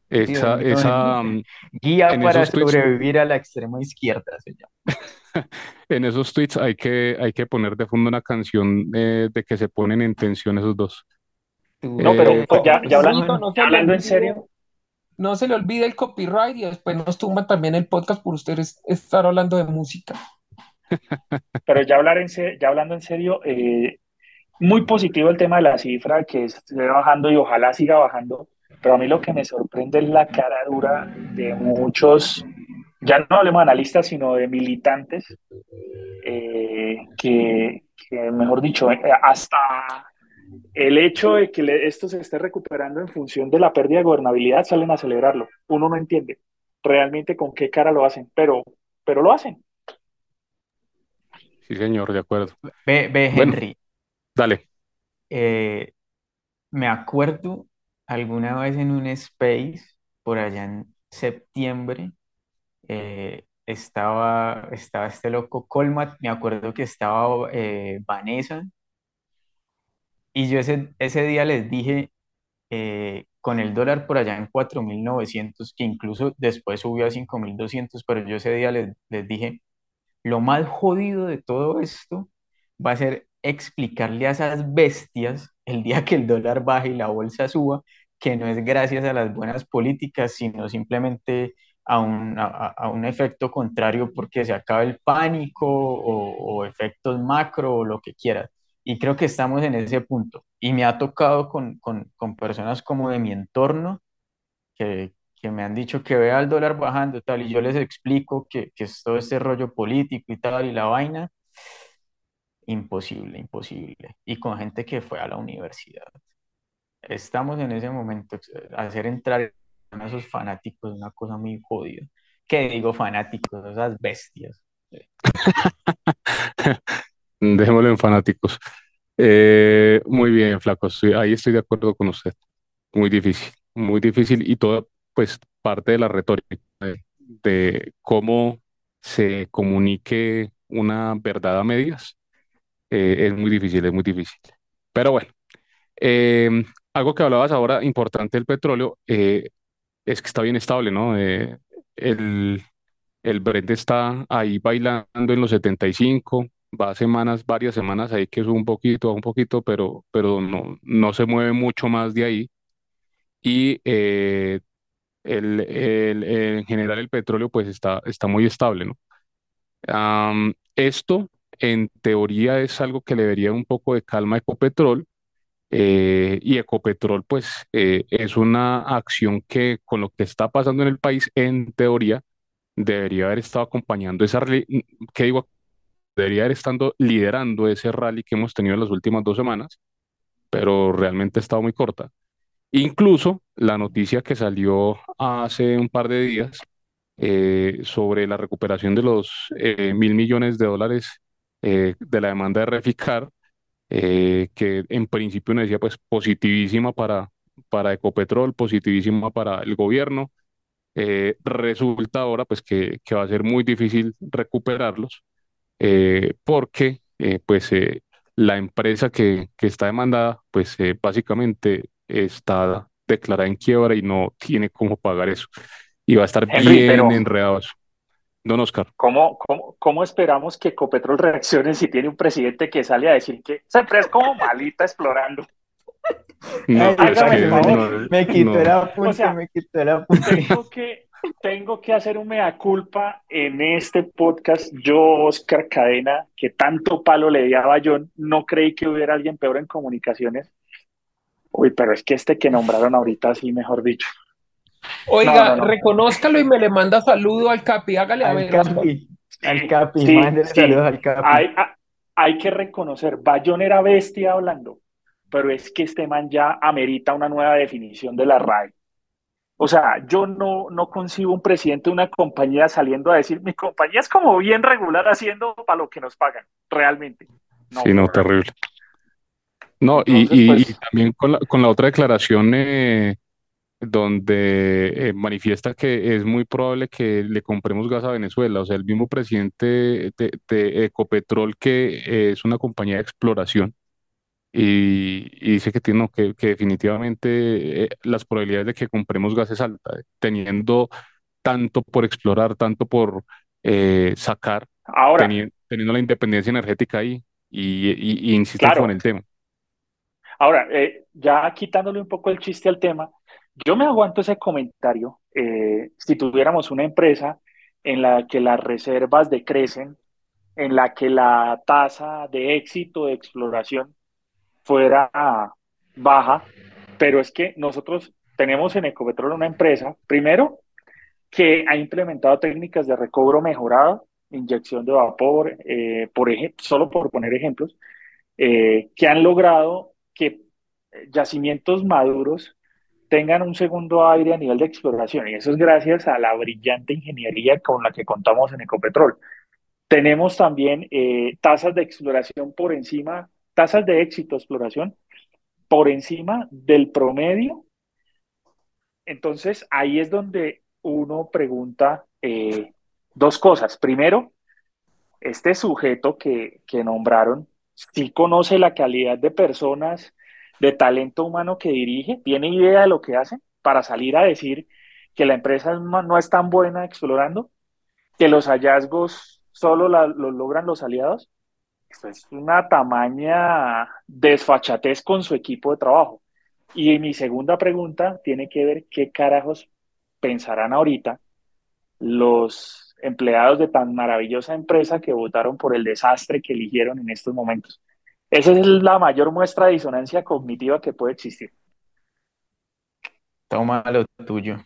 Speaker 1: Esa, esa, mm, [laughs]
Speaker 4: guía para
Speaker 1: tweets,
Speaker 4: sobrevivir a la extrema izquierda se llama. [laughs]
Speaker 1: en esos tweets hay que, hay que poner de fondo una canción eh, de que se ponen en tensión esos dos.
Speaker 3: No,
Speaker 4: Tu
Speaker 1: Eh,
Speaker 3: pero ya, ya, habla-
Speaker 2: Rito,
Speaker 4: corazón.
Speaker 2: no
Speaker 3: hablando en serio,
Speaker 2: no se le olvide el copyright y después nos tumban también el podcast por ustedes estar hablando de música. [laughs]
Speaker 3: pero ya, hablar en se- ya hablando en serio, eh, muy positivo el tema de la cifra, que esté bajando y ojalá siga bajando, pero a mí lo que me sorprende es la cara dura de muchos, ya no hablemos de analistas, sino de militantes, eh, que, que, mejor dicho, hasta el hecho de que le- esto se esté recuperando en función de la pérdida de gobernabilidad salen a celebrarlo. Uno no entiende realmente con qué cara lo hacen, pero, pero lo hacen.
Speaker 1: sí, señor, de acuerdo.
Speaker 4: Ve, ve,
Speaker 1: Bueno,
Speaker 4: Henry,
Speaker 1: dale.
Speaker 4: eh, me acuerdo alguna vez en un space, por allá en septiembre, eh, estaba, estaba este loco Colmat, me acuerdo que estaba eh, Vanessa, y yo ese, ese día les dije, eh, con el dólar por allá en 4.900 que incluso después subió a 5.200 pero yo ese día les, les dije, lo más jodido de todo esto va a ser explicarle a esas bestias el día que el dólar baje y la bolsa suba, que no es gracias a las buenas políticas, sino simplemente a un, a, a un efecto contrario porque se acaba el pánico o, o efectos macro o lo que quieras. Y creo que estamos en ese punto. Y me ha tocado con, con, con personas como de mi entorno que, que me han dicho que vea el dólar bajando tal, y yo les explico que, que es todo este rollo político y tal, y la vaina, imposible, imposible. Y con gente que fue a la universidad. Estamos en ese momento, hacer entrar a esos fanáticos es una cosa muy jodida. ¿Qué digo fanáticos? Esas bestias. [laughs] [laughs]
Speaker 1: Dejémoslo en fanáticos. Eh, muy bien, Flaco, ahí estoy de acuerdo con usted. Muy difícil, muy difícil y todo, pues, parte de la retórica de, cómo se comunique una verdad a medias. eh, es muy difícil, es muy difícil. Pero bueno, em, algo que hablabas ahora, importante del petróleo, eh, es que está bien estable, ¿no? El, el Brent está ahí bailando en los 75, va semanas, varias semanas ahí que sube un poquito, un poquito, pero, pero no, no se mueve mucho más de ahí. Y eh, el, el- en general el petróleo pues está, está muy estable, ¿no? Esto en teoría es algo que le daría un poco de calma a Ecopetrol eh, y Ecopetrol pues eh, es una acción que con lo que está pasando en el país en teoría debería haber estado acompañando esa, ¿qué digo? Debería haber estado liderando ese rally que hemos tenido en las últimas dos semanas, pero realmente ha estado muy corta. Incluso la noticia que salió hace un par de días eh, sobre la recuperación de los eh, mil millones de dólares eh, de la demanda de Reficar, que en principio nos decía pues positivísima para, para Ecopetrol, positivísima para el gobierno. Resulta ahora pues que va a ser muy difícil recuperarlos eh, porque eh, pues eh, la empresa que, que está demandada pues eh, básicamente está declarada en quiebra y no tiene cómo pagar eso y va a estar
Speaker 3: Henry,
Speaker 1: bien
Speaker 3: pero
Speaker 1: enredado eso. Don Oscar.
Speaker 3: ¿cómo, cómo, cómo esperamos que Ecopetrol reaccione si tiene un presidente que sale a decir que esa empresa es como malita explorando?
Speaker 1: No,
Speaker 4: Ay,
Speaker 1: pero es
Speaker 3: Hágame
Speaker 1: que no,
Speaker 4: me quitó
Speaker 1: no.
Speaker 4: el
Speaker 3: O sea,
Speaker 4: me quitó el apunte.
Speaker 3: tengo que, tengo que hacer un mea culpa en este podcast. Yo, Oscar Cadena, que tanto palo le di a Bayón, no creí que hubiera alguien peor en comunicaciones. Uy, pero es que este que nombraron ahorita, sí, mejor dicho.
Speaker 2: Oiga,
Speaker 3: no, no.
Speaker 2: reconózcalo y me le manda saludo al Capi. Hágale a
Speaker 4: Al
Speaker 2: ver.
Speaker 4: Capi, al Capi,
Speaker 3: sí,
Speaker 4: saludos al Capi.
Speaker 3: Hay, ha- hay que reconocer, Bayón era bestia hablando, pero es que este man ya amerita una nueva definición de la RAE. O sea, yo no, no concibo un presidente de una compañía saliendo a decir, mi compañía es como bien regular haciendo para lo que nos pagan, realmente. No,
Speaker 1: Sí, no, terrible. No, y,
Speaker 3: Entonces,
Speaker 1: y- y
Speaker 3: pues,
Speaker 1: también con la, con la otra declaración eh, donde eh, manifiesta que es muy probable que le compremos gas a Venezuela. O sea, el mismo presidente de, de Ecopetrol, que eh, es una compañía de exploración, y, y dice que, tiene, no, que, que definitivamente eh, las probabilidades de que compremos gas es alta, eh, teniendo tanto por explorar, tanto por eh, sacar,
Speaker 3: ahora,
Speaker 1: teni- teniendo la independencia energética ahí, y, y, con
Speaker 3: claro,
Speaker 1: el tema.
Speaker 3: ahora, eh, ya quitándole un poco el chiste al tema, yo me aguanto ese comentario si tuviéramos una empresa en la que las reservas decrecen, en la que la tasa de éxito de exploración fuera baja, pero es que nosotros tenemos en Ecopetrol una empresa, primero, que ha implementado técnicas de recobro mejorado, inyección de vapor, eh, por ejemplo, solo por poner ejemplos, eh, que han logrado que yacimientos maduros tengan un segundo aire a nivel de exploración, y eso es gracias a la brillante ingeniería con la que contamos en Ecopetrol. Tenemos también eh, tasas de exploración por encima, tasas de éxito de exploración por encima del promedio. Entonces, ahí es donde uno pregunta eh, dos cosas. Primero, este sujeto que, que nombraron, sí conoce la calidad de personas, de talento humano que dirige, tiene idea de lo que hace para salir a decir que la empresa no es tan buena explorando, que los hallazgos solo la, los logran los aliados. Esto es una tamaña desfachatez con su equipo de trabajo. Y mi segunda pregunta tiene que ver qué carajos pensarán ahorita los empleados de tan maravillosa empresa que votaron por el desastre que eligieron en estos momentos. Esa es la mayor muestra de disonancia cognitiva que puede existir.
Speaker 4: Toma lo tuyo.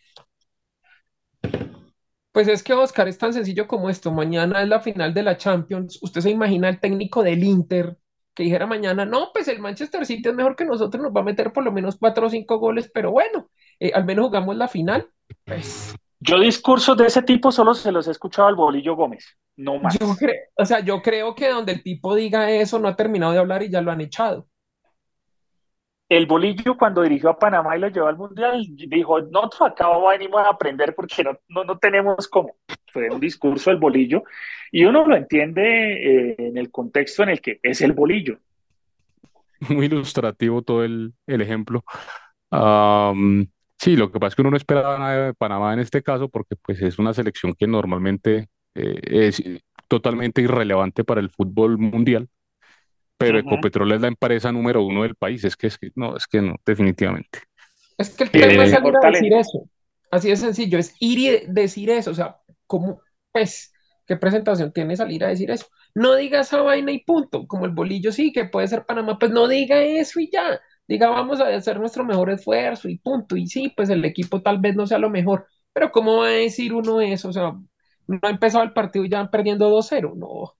Speaker 2: Pues es que Oscar es tan sencillo como esto. Mañana es la final de la Champions. Usted se imagina el técnico del Inter que dijera mañana, no, pues el Manchester City es mejor que nosotros, nos va a meter por lo menos cuatro o cinco goles, pero bueno, eh, al menos jugamos la final. Pues
Speaker 3: Yo discursos de ese tipo solo se los he escuchado al Bolillo Gómez, no
Speaker 2: Yo
Speaker 3: más.
Speaker 2: creo, o sea, yo creo que donde el tipo diga eso no ha terminado de hablar y ya lo han echado.
Speaker 3: El Bolillo cuando dirigió a Panamá y lo llevó al Mundial, dijo, nosotros acá venimos a aprender porque no, no, no tenemos cómo. Fue un discurso del Bolillo y uno lo entiende eh, en el contexto en el que es el Bolillo. [laughs]
Speaker 1: Muy ilustrativo todo el, el ejemplo. Sí, lo que pasa es que uno no esperaba nada de Panamá en este caso porque pues es una selección que normalmente eh, es totalmente irrelevante para el fútbol mundial, pero. Ecopetrol es la empresa número uno del país. Es que, es que no, es que no, definitivamente.
Speaker 2: Es que el tema es
Speaker 1: Eh,
Speaker 2: salir a decir eso. Así de sencillo, es ir y decir eso. O sea, ¿cómo, pues, qué presentación tiene salir a decir eso? No diga esa vaina y punto. Como el bolillo sí, que puede ser Panamá, pues no diga eso y ya. Diga, vamos a hacer nuestro mejor esfuerzo y punto. Y sí, pues el equipo tal vez no sea lo mejor. Pero ¿cómo va a decir uno eso? O sea, no ha empezado el partido y ya van perdiendo 2-0. No.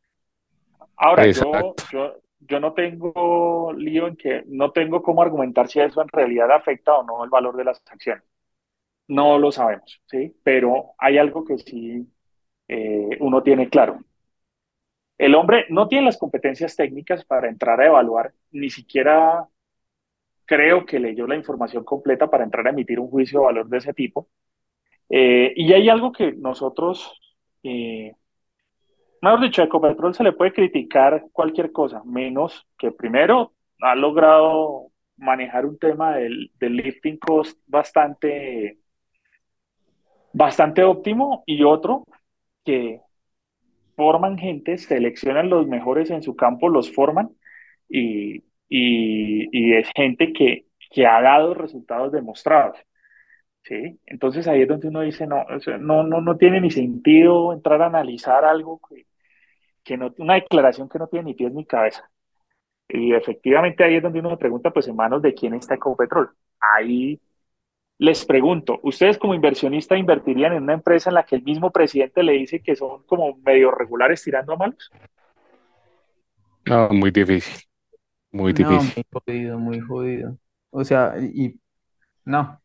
Speaker 3: Ahora, yo, yo, yo no tengo lío en que no tengo cómo argumentar si eso en realidad afecta o no el valor de las acciones. No lo sabemos, ¿sí? Pero hay algo que sí eh, uno tiene claro. El hombre no tiene las competencias técnicas para entrar a evaluar, ni siquiera creo que leyó la información completa para entrar a emitir un juicio de valor de ese tipo. Eh, y hay algo que nosotros, eh, mejor dicho, a Ecopetrol se le puede criticar cualquier cosa, menos que primero ha logrado manejar un tema del, del lifting cost bastante, bastante óptimo y otro que forman gente, seleccionan los mejores en su campo, los forman y, y, y es gente que, que ha dado resultados demostrados. ¿sí? Entonces ahí es donde uno dice, no, no, no, no tiene ni sentido entrar a analizar algo que, que no, una declaración que no tiene ni pies ni cabeza. Y efectivamente ahí es donde uno se pregunta, pues en manos de quién está Ecopetrol. Ahí les pregunto, ¿ustedes como inversionista invertirían en una empresa en la que el mismo presidente le dice que son como medio regulares tirando a malos?
Speaker 1: Ah, muy difícil, muy
Speaker 4: No,
Speaker 1: difícil.
Speaker 4: muy jodido, muy jodido. O sea, y no,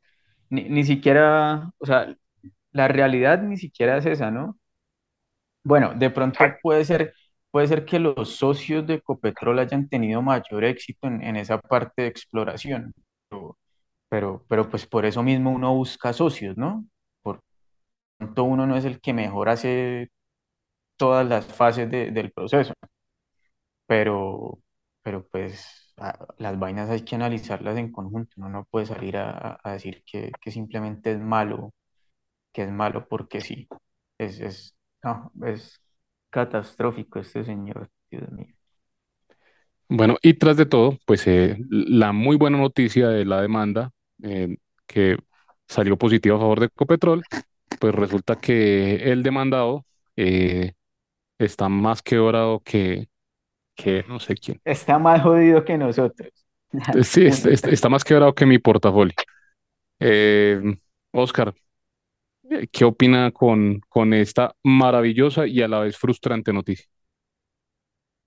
Speaker 4: ni, ni siquiera, o sea, la realidad ni siquiera es esa, ¿no? Bueno, de pronto puede ser, puede ser que los socios de Ecopetrol hayan tenido mayor éxito en, en esa parte de exploración, pero, pero, pero pues por eso mismo uno busca socios, ¿no? Por tanto uno no es el que mejor hace todas las fases de- del proceso, pero, pero pues a- las vainas hay que analizarlas en conjunto, uno no puede salir a, a- a decir que, que simplemente es malo, que es malo porque sí, es, es, no, es catastrófico este señor, Dios mío.
Speaker 1: Bueno, y tras de todo, pues eh, la muy buena noticia de la demanda eh, que salió positiva a favor de Ecopetrol, pues resulta que el demandado eh, está más quebrado que, que no sé quién.
Speaker 4: Está más jodido que nosotros.
Speaker 1: Sí, es-
Speaker 4: Punto.
Speaker 1: es- está más quebrado que mi portafolio. Oscar, ¿qué opina con, con esta maravillosa y a la vez frustrante noticia?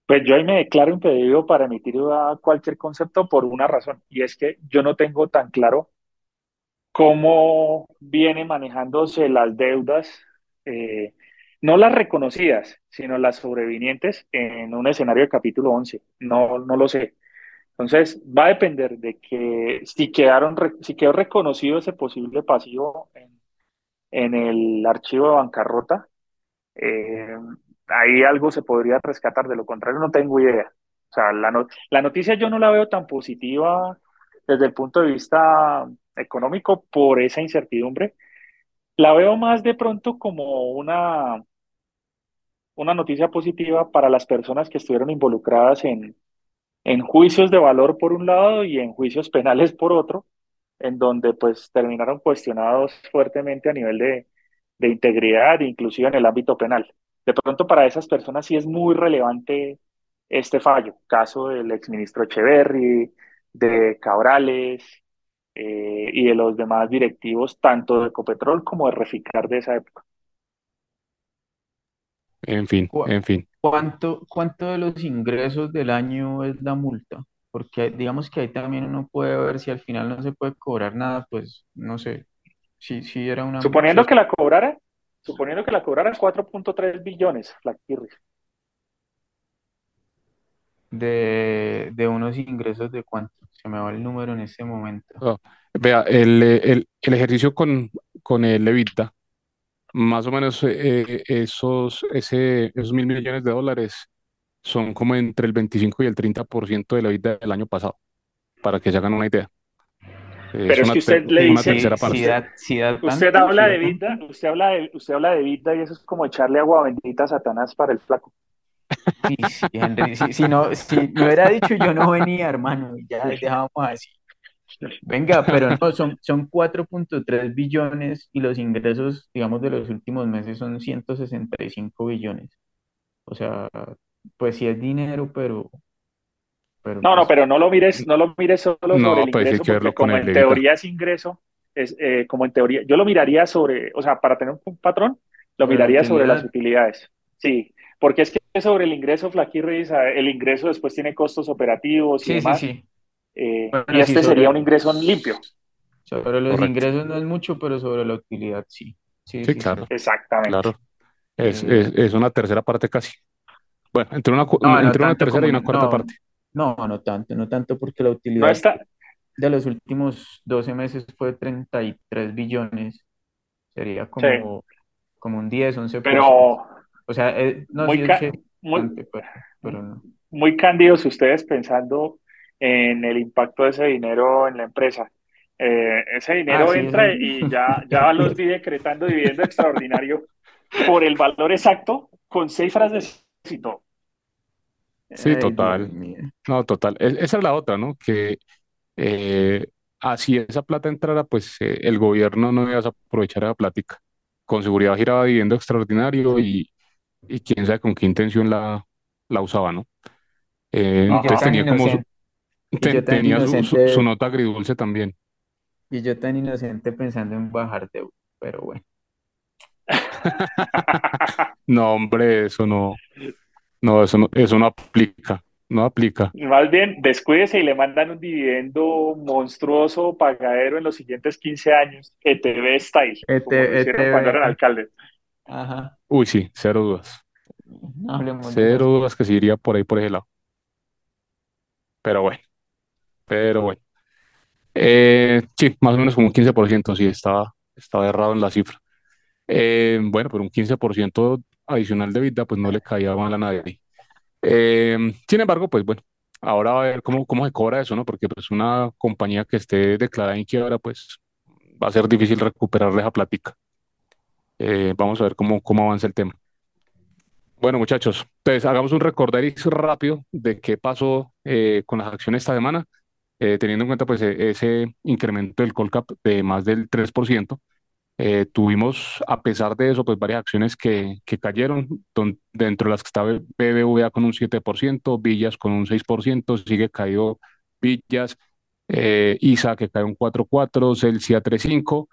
Speaker 3: Pues yo ahí me declaro impedido para emitir cualquier concepto por una razón, y es que yo no tengo tan claro cómo viene manejándose las deudas, eh, no las reconocidas, sino las sobrevinientes en un escenario de capítulo 11. No, no lo sé. Entonces, va a depender de que si quedaron, si quedó reconocido ese posible pasivo en, en el archivo de bancarrota, eh, ahí algo se podría rescatar, de lo contrario no tengo idea. O sea, la, la noticia yo no la veo tan positiva desde el punto de vista económico por esa incertidumbre. La veo más de pronto como una, una noticia positiva para las personas que estuvieron involucradas en, en juicios de valor por un lado y en juicios penales por otro, en donde pues terminaron cuestionados fuertemente a nivel de, de integridad, inclusive en el ámbito penal. De pronto para esas personas sí es muy relevante este fallo, caso del exministro Echeverry, de Cabrales eh, y de los demás directivos, tanto de Ecopetrol como de Reficar de esa época.
Speaker 1: En fin,
Speaker 4: ¿Cu-
Speaker 1: en fin.
Speaker 4: ¿Cuánto, cuánto de los ingresos del año es la multa? Porque digamos que ahí también uno puede ver si al final no se puede cobrar nada, pues no sé. sí, sí era una
Speaker 3: Suponiendo que la cobrara, suponiendo que la cobrara 4.3 billones, Flaquirri.
Speaker 4: de, de unos ingresos de cuánto, se me va el número en ese momento.
Speaker 1: Ah, vea, el, eh, el, el ejercicio con, con el EBITDA, más o menos eh, esos, ese, esos mil millones de dólares son como entre el 25 y el 30% de la EBITDA del año pasado, para que se hagan una idea. Es
Speaker 3: Pero es
Speaker 1: una,
Speaker 3: que usted le dice, usted,
Speaker 4: da, sí da
Speaker 3: usted
Speaker 4: tanto, sí
Speaker 3: habla
Speaker 4: da
Speaker 3: de vida, usted habla de, usted habla de vida y eso es como echarle agua bendita a Satanás para el flaco.
Speaker 4: Sí, sí, Henry, si, si no, si me hubiera dicho yo no venía, hermano, ya dejábamos así. Venga, pero no, son, son 4.3 billones y los ingresos, digamos, de los últimos meses son 165 billones. O sea, pues sí es dinero, pero, pero
Speaker 3: No, no,
Speaker 4: pues
Speaker 3: pero no lo mires, [laughs] no lo mires solo sobre
Speaker 1: No,
Speaker 3: el
Speaker 1: pues hay
Speaker 3: ingreso,
Speaker 1: que
Speaker 3: porque
Speaker 1: verlo con
Speaker 3: como en teoría es ingreso, es eh, como en teoría, yo lo miraría sobre, o sea, para tener un patrón, lo
Speaker 4: sobre la
Speaker 3: miraría sobre las
Speaker 4: utilidad.
Speaker 3: utilidades. Sí, porque es que sobre el ingreso, Flaquirri, sabe, el ingreso después tiene costos operativos y
Speaker 4: Sí, sí,
Speaker 3: demás,
Speaker 4: sí.
Speaker 3: eh, y
Speaker 4: sí,
Speaker 3: este sería un
Speaker 4: sobre,
Speaker 3: ingreso limpio.
Speaker 4: sobre los
Speaker 1: Correcto.
Speaker 4: ingresos no es mucho, pero sobre la utilidad sí. Sí,
Speaker 1: Sí,
Speaker 4: sí, sí.
Speaker 1: claro,
Speaker 3: Exactamente.
Speaker 1: claro. Es,
Speaker 4: Eh,
Speaker 1: es, es una tercera parte casi. Bueno, entre una,
Speaker 4: no
Speaker 1: entre una
Speaker 4: tanto
Speaker 1: tercera y una cuarta
Speaker 4: no,
Speaker 1: parte.
Speaker 4: no, no tanto, no tanto porque la
Speaker 3: No
Speaker 4: utilidad
Speaker 3: está,
Speaker 4: de los últimos 12 meses fue 33 billones, sería
Speaker 3: sí,
Speaker 4: como, como un 10, 11%.
Speaker 3: pero
Speaker 4: O sea, eh, no,
Speaker 3: muy,
Speaker 4: sí,
Speaker 3: ca- muy,
Speaker 4: pero, pero no.
Speaker 3: muy cándidos ustedes pensando en el impacto de ese dinero en la empresa. Eh, ese
Speaker 4: Ah,
Speaker 3: dinero
Speaker 4: sí, eso.
Speaker 3: entra y ya, ya los vi decretando dividendo [laughs] extraordinario por el valor exacto, con cifras de éxito.
Speaker 1: Sí,
Speaker 4: Ay,
Speaker 1: total. No, total. E- esa es la otra, ¿no? Que eh, así esa plata entrara, pues eh, el gobierno no iba a aprovechar esa plática. Con seguridad giraba dividendo extraordinario y, y quién sabe con qué intención la, la usaba, ¿no? Eh, entonces tenía como su, tenía su, su, su
Speaker 4: inocente,
Speaker 1: nota agridulce también.
Speaker 4: y yo tan inocente pensando en bajar de, pero bueno. [laughs]
Speaker 1: No, hombre, eso no, no, eso no, eso no aplica, no aplica.
Speaker 3: Más bien, descuídese y le mandan un dividendo monstruoso pagadero en los siguientes 15 años, ETV Style, como lo
Speaker 4: ET,
Speaker 3: hicieron cuando eran
Speaker 4: ETV,
Speaker 3: alcaldes.
Speaker 4: ajá,
Speaker 1: Uy, sí, cero dudas.
Speaker 4: no hablemos de
Speaker 1: Cero dudas que se iría por ahí, por ese lado. Pero bueno, pero bueno. Eh, sí, más o menos como un 15%, sí, estaba, estaba errado en la cifra. Eh, bueno, pero un 15% adicional de vida, pues no le caía mal a nadie. Eh, sin embargo, pues bueno, ahora va a ver cómo, cómo se cobra eso, ¿no? Porque pues una compañía que esté declarada en quiebra, pues va a ser difícil recuperarle esa plática. Eh, vamos a ver cómo, cómo avanza el tema. Bueno, muchachos, entonces hagamos un recorderis rápido de qué pasó eh, con las acciones esta semana, eh, teniendo en cuenta pues e- ese incremento del Colcap de más del 3%. Eh, tuvimos, a pesar de eso, pues varias acciones que, que cayeron, dentro de las que está BBVA con un 7%, Villas con un 6%, sigue caído Villas, eh, ISA que cae un 4.4%, Celsia 3.5%,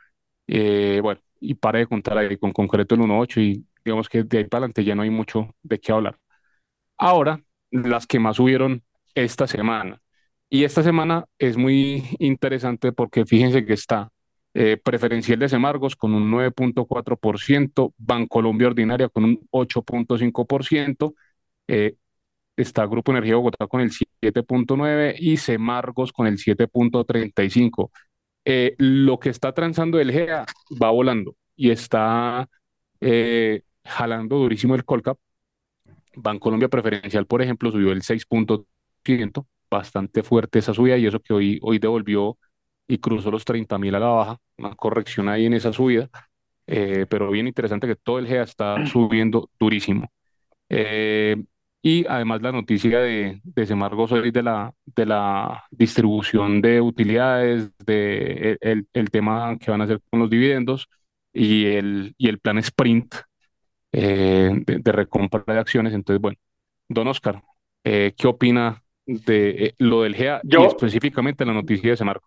Speaker 1: eh, bueno, y para de contar ahí con concreto el 1.8% y digamos que de ahí para adelante ya no hay mucho de qué hablar. Ahora, las que más subieron esta semana. Y esta semana es muy interesante porque fíjense que está eh, Preferencial de Semargos con un 9.4%, Bancolombia Ordinaria con un 8.5%, eh, está Grupo Energía Bogotá con el 7.9% y Semargos con el 7.35%. Eh, lo que está transando el GEA va volando y está eh, jalando durísimo el Colcap. Bancolombia Preferencial, por ejemplo, subió el 6%, bastante fuerte esa subida y eso que hoy, hoy devolvió y cruzó los 30 mil a la baja, una corrección ahí en esa subida, eh, pero bien interesante que todo el GEA está [clears throat] subiendo durísimo. Eh, y además la noticia de, de Semargos hoy de la, de la distribución de utilidades, de el, el tema que van a hacer con los dividendos y el, y el plan Sprint eh, de, de recompra de acciones. Entonces, bueno, don Oscar, eh, ¿qué opina de eh, lo del GEA y
Speaker 3: Yo,
Speaker 1: específicamente la noticia de Semargos?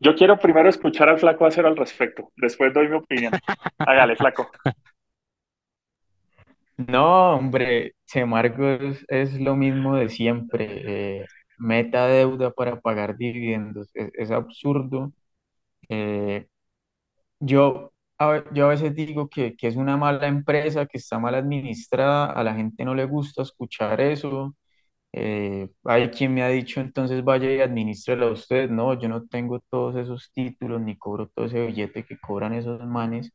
Speaker 3: Yo quiero primero escuchar al flaco hacer al respecto, después doy mi opinión. Hágale, flaco. [laughs]
Speaker 4: No, hombre, Semargos es lo mismo de siempre. eh, meta deuda para pagar dividendos. Es, es absurdo. eh, Yo a, yo a veces digo que, que es una mala empresa, que está mal administrada, a la gente no le gusta escuchar eso. Eh, hay quien me ha dicho, entonces vaya y administrela usted. No, yo no tengo todos esos títulos ni cobro todo ese billete que cobran esos manes,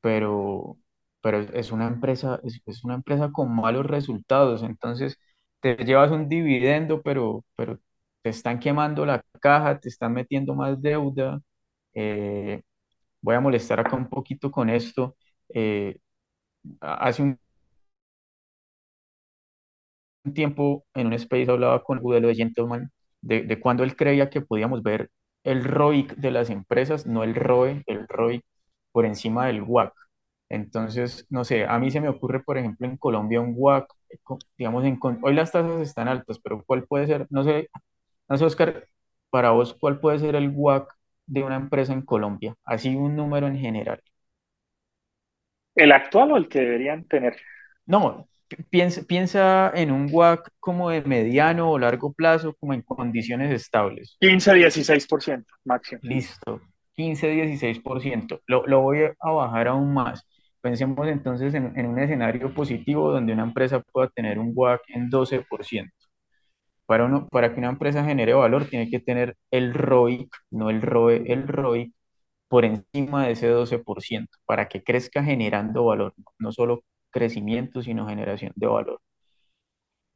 Speaker 4: pero, pero es una empresa, es, es una empresa con malos resultados. Entonces te llevas un dividendo, pero, pero te están quemando la caja, te están metiendo más deuda. eh, voy a molestar acá un poquito con esto. Eh, hace un tiempo en un space hablaba con Gudelo de Gentleman de, de cuando él creía que podíamos ver el ROIC de las empresas, no el ROE, el ROIC por encima del WACC. Entonces, no sé, a mí se me ocurre, por ejemplo, en Colombia un WACC, eh, digamos, en, hoy las tasas están altas, pero ¿cuál puede ser? No sé, no sé, Oscar, para vos, ¿cuál puede ser el WACC de una empresa en Colombia? Así un número en general.
Speaker 3: ¿El actual o el que deberían tener?
Speaker 4: No, piensa, piensa en un WACC como de mediano o largo plazo, como en condiciones estables.
Speaker 3: 15, 16% máximo.
Speaker 4: Listo, quince, dieciséis por ciento. Lo, lo voy a bajar aún más. Pensemos entonces en, en un escenario positivo donde una empresa pueda tener un WACC en 12%. Para, uno, para que una empresa genere valor, tiene que tener el ROIC, no el ROE, el ROIC por encima de ese 12% para que crezca generando valor, no solo crecimiento, sino generación de valor.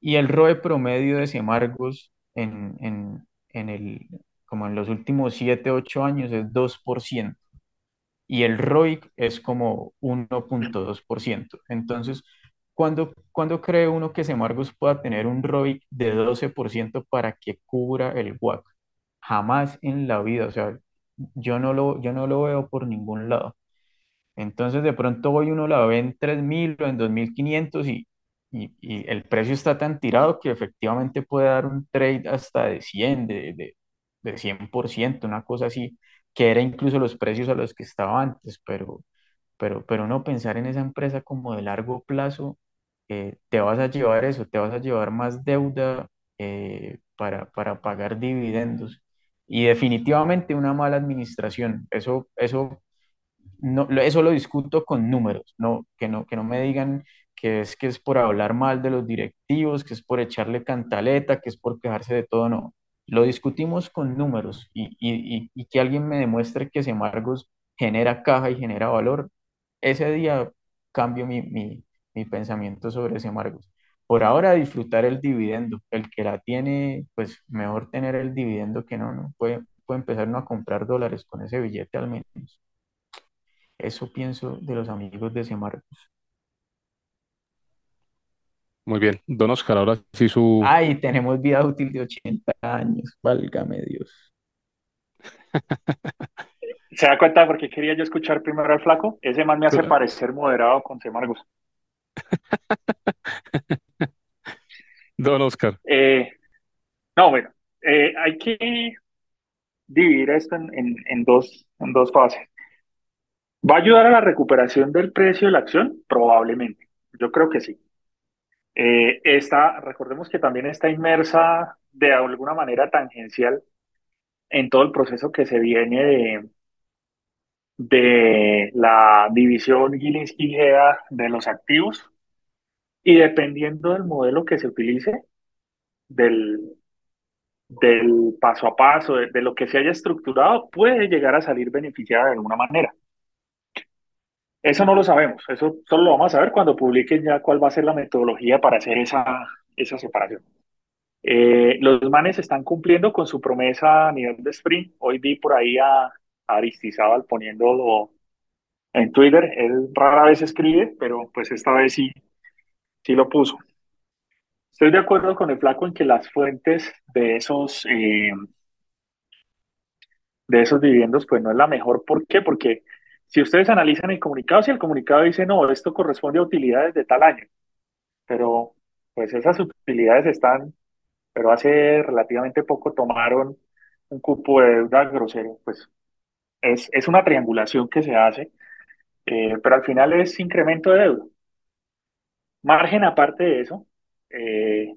Speaker 4: Y el ROE promedio de Semargos en, en, en el, como en los últimos 7 8 años es 2% y el ROIC es como 1.2%. Entonces, ¿cuándo, cuándo cree uno que Semargos pueda tener un ROIC de 12% para que cubra el WACC? Jamás en la vida, o sea, yo no lo, yo no lo veo por ningún lado. Entonces de pronto hoy uno la ve en 3.000 o en 2.500 y, y, y el precio está tan tirado que efectivamente puede dar un trade hasta de 100, de, de, de 100%, una cosa así, que era incluso los precios a los que estaba antes, pero, pero, pero no pensar en esa empresa como de largo plazo, eh, te vas a llevar eso, te vas a llevar más deuda eh, para, para pagar dividendos. Y definitivamente una mala administración, eso, eso no, eso lo discuto con números, no, que no, que no me digan que es que es por hablar mal de los directivos, que es por echarle cantaleta, que es por quejarse de todo, no. Lo discutimos con números y, y, y, que alguien me demuestre que Semargos genera caja y genera valor, ese día cambio mi, mi, mi pensamiento sobre Semargos. Por ahora disfrutar el dividendo, el que la tiene, pues mejor tener el dividendo que no, no puede, puede empezar uno a comprar dólares con ese billete al menos. Eso pienso de los amigos de Semarcos.
Speaker 1: Muy bien. Don Oscar, ahora sí su...
Speaker 4: Ay, tenemos vida útil de 80 años, válgame Dios. [laughs]
Speaker 3: ¿Se da cuenta por qué quería yo escuchar primero al flaco? Ese man me hace
Speaker 1: Claro.
Speaker 3: parecer moderado con Semargos. [laughs]
Speaker 1: Don Oscar.
Speaker 3: Eh, no, bueno, eh, hay que dividir esto en, en- en dos, en dos fases. ¿Va a ayudar a la recuperación del precio de la acción? Probablemente. Yo creo que sí. Eh, recordemos que también está inmersa de alguna manera tangencial en todo el proceso que se viene de, de la división Gilinski-Gea de los activos y dependiendo del modelo que se utilice, del, del paso a paso, de lo que se haya estructurado, puede llegar a salir beneficiada de alguna manera. Eso no lo sabemos, eso solo lo vamos a saber cuando publiquen ya cuál va a ser la metodología para hacer esa, esa separación. Eh, los manes están cumpliendo con su promesa a nivel de sprint. Hoy vi por ahí a, a Aristizábal poniéndolo en Twitter. Él rara vez escribe, pero pues esta vez sí, sí lo puso. Estoy de acuerdo con el flaco en que las fuentes de esos, eh, de esos dividendos pues no es la mejor. ¿Por qué? Porque si ustedes analizan el comunicado, si el comunicado dice, no, esto corresponde a utilidades de tal año, pero pues esas utilidades están pero hace relativamente poco tomaron un cupo de deuda grosero. Pues es, es una triangulación que se hace, eh, pero al final es incremento de deuda. Margen aparte de eso, eh,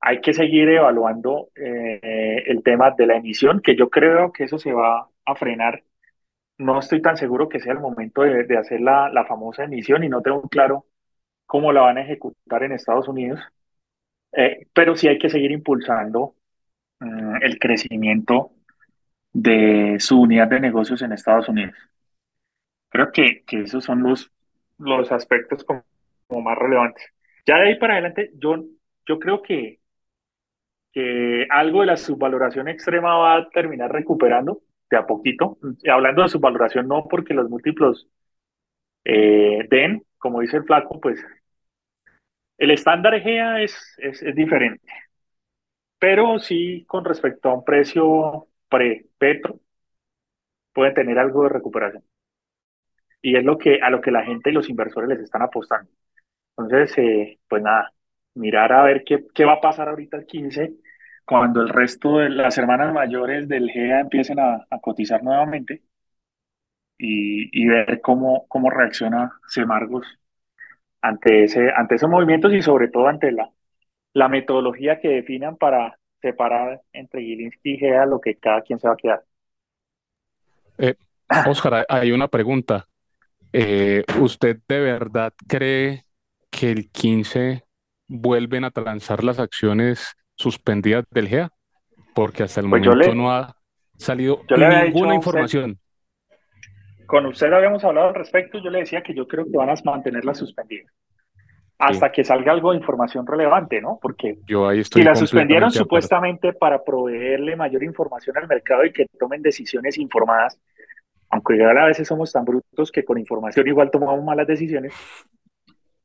Speaker 3: hay que seguir evaluando eh, el tema de la emisión, que yo creo que eso se va a frenar no estoy tan seguro que sea el momento de, de hacer la, la famosa emisión y no tengo claro cómo la van a ejecutar en Estados Unidos, Eh, pero sí hay que seguir impulsando mm, el crecimiento de su unidad de negocios en Estados Unidos. Creo que, que esos son los, los aspectos como, como más relevantes. Ya de ahí para adelante, yo, yo creo que, que algo de la subvaloración extrema va a terminar recuperando de a poquito. Hablando de subvaloración, no porque los múltiplos eh, den, como dice el flaco, pues el estándar EGEA es, es, es diferente, pero sí con respecto a un precio pre-petro, puede tener algo de recuperación. Y es lo que, a lo que la gente y los inversores les están apostando. Entonces, eh, pues nada, mirar a ver qué, qué va a pasar ahorita el 15 cuando el resto de las hermanas mayores del GEA empiecen a, cotizar nuevamente y, y ver cómo, cómo reacciona Semargos ante ese, ante esos movimientos y sobre todo ante la, la metodología que definan para separar entre Gilinski y GEA lo que cada quien se va a quedar.
Speaker 1: Eh, Oscar, hay una pregunta. Eh, ¿usted de verdad cree que el 15 vuelven a transar las acciones suspendidas del GEA? Porque hasta el
Speaker 3: Pues
Speaker 1: momento
Speaker 3: le,
Speaker 1: no ha salido ninguna
Speaker 3: usted,
Speaker 1: información.
Speaker 3: con usted habíamos hablado al respecto, yo le decía que yo creo que van a mantenerlas suspendidas
Speaker 1: Sí,
Speaker 3: hasta que salga algo de información relevante, ¿no? Porque
Speaker 1: yo ahí
Speaker 3: si la suspendieron supuestamente para proveerle mayor información al mercado y que tomen decisiones informadas, aunque igual a veces somos tan brutos que con información igual tomamos malas decisiones,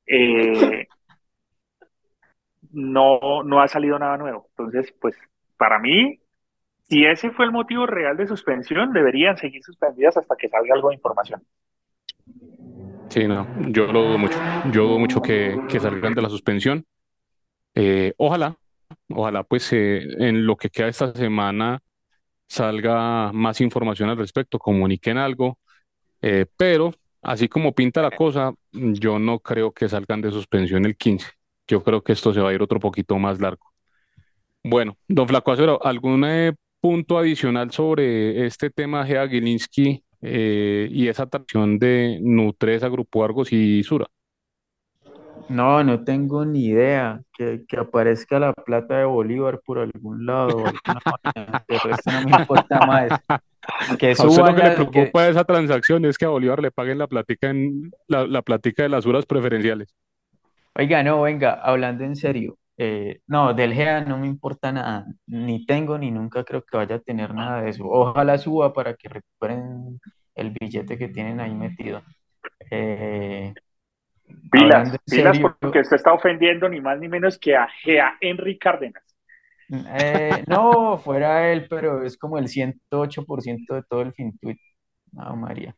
Speaker 3: eh, no, no ha salido nada nuevo. Entonces, pues para mí, si ese fue el motivo real de suspensión, deberían seguir suspendidas hasta que salga algo de información.
Speaker 1: Sí, no, yo lo dudo mucho. Yo dudo mucho que, que salgan de la suspensión. Eh, ojalá, ojalá pues eh, en lo que queda esta semana salga más información al respecto, comuniquen algo, eh, pero así como pinta la cosa, yo no creo que salgan de suspensión el 15. Yo creo que esto se va a ir otro poquito más largo. Bueno, don Flaco Acero, ¿algún eh, punto adicional sobre este tema Gea Gilinski eh, y esa atracción de Nutresa, Grupo Argos y Sura?
Speaker 4: No, no tengo ni idea. Que, que aparezca la plata de Bolívar por algún lado. [laughs] De resto no me importa más. Que
Speaker 1: A usted lo que le
Speaker 4: que,
Speaker 1: preocupa de esa transacción es que a Bolívar le paguen la platica en la, la platica de las Suras preferenciales.
Speaker 4: Oiga, no, venga, hablando en serio. eh, no, del GEA no me importa nada. Ni tengo ni nunca creo que vaya a tener nada de eso. Ojalá suba para que recuperen el billete que tienen ahí metido. Eh, hablando
Speaker 3: Pilas,
Speaker 4: en
Speaker 3: pilas
Speaker 4: serio,
Speaker 3: porque usted está ofendiendo ni más ni menos que a Gea Henry Cárdenas.
Speaker 4: Eh, no, fuera él, pero es como el 108% de todo el Fintuit. No, María.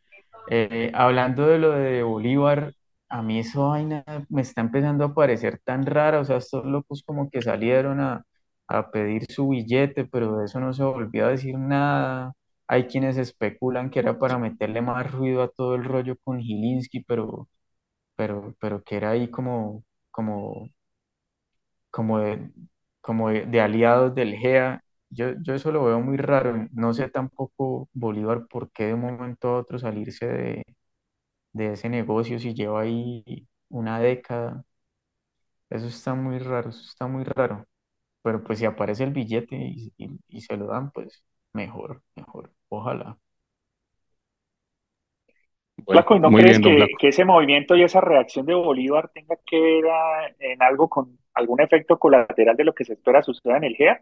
Speaker 4: Eh, hablando de lo de Bolívar, a mí esa vaina me está empezando a parecer tan rara. O sea, estos locos como que salieron a, a pedir su billete, pero de eso no se volvió a decir nada. Hay quienes especulan que era para meterle más ruido a todo el rollo con Gilinski, pero, pero, pero que era ahí como, como como de, como de, aliados del GEA. Yo, yo eso lo veo muy raro. No sé tampoco Bolívar por qué de un momento a otro salirse de, de ese negocio si lleva ahí una década. Eso está muy raro, eso está muy raro. Pero pues si aparece el billete y, y- y se lo dan, pues mejor, mejor. Ojalá.
Speaker 1: Bueno,
Speaker 3: Flaco, ¿y no
Speaker 1: muy
Speaker 3: crees
Speaker 1: bien, don
Speaker 3: que,
Speaker 1: Flaco.
Speaker 3: que ese movimiento y esa reacción de Bolívar tenga que ver en algo con algún efecto colateral de lo que se espera suceda en el GEA?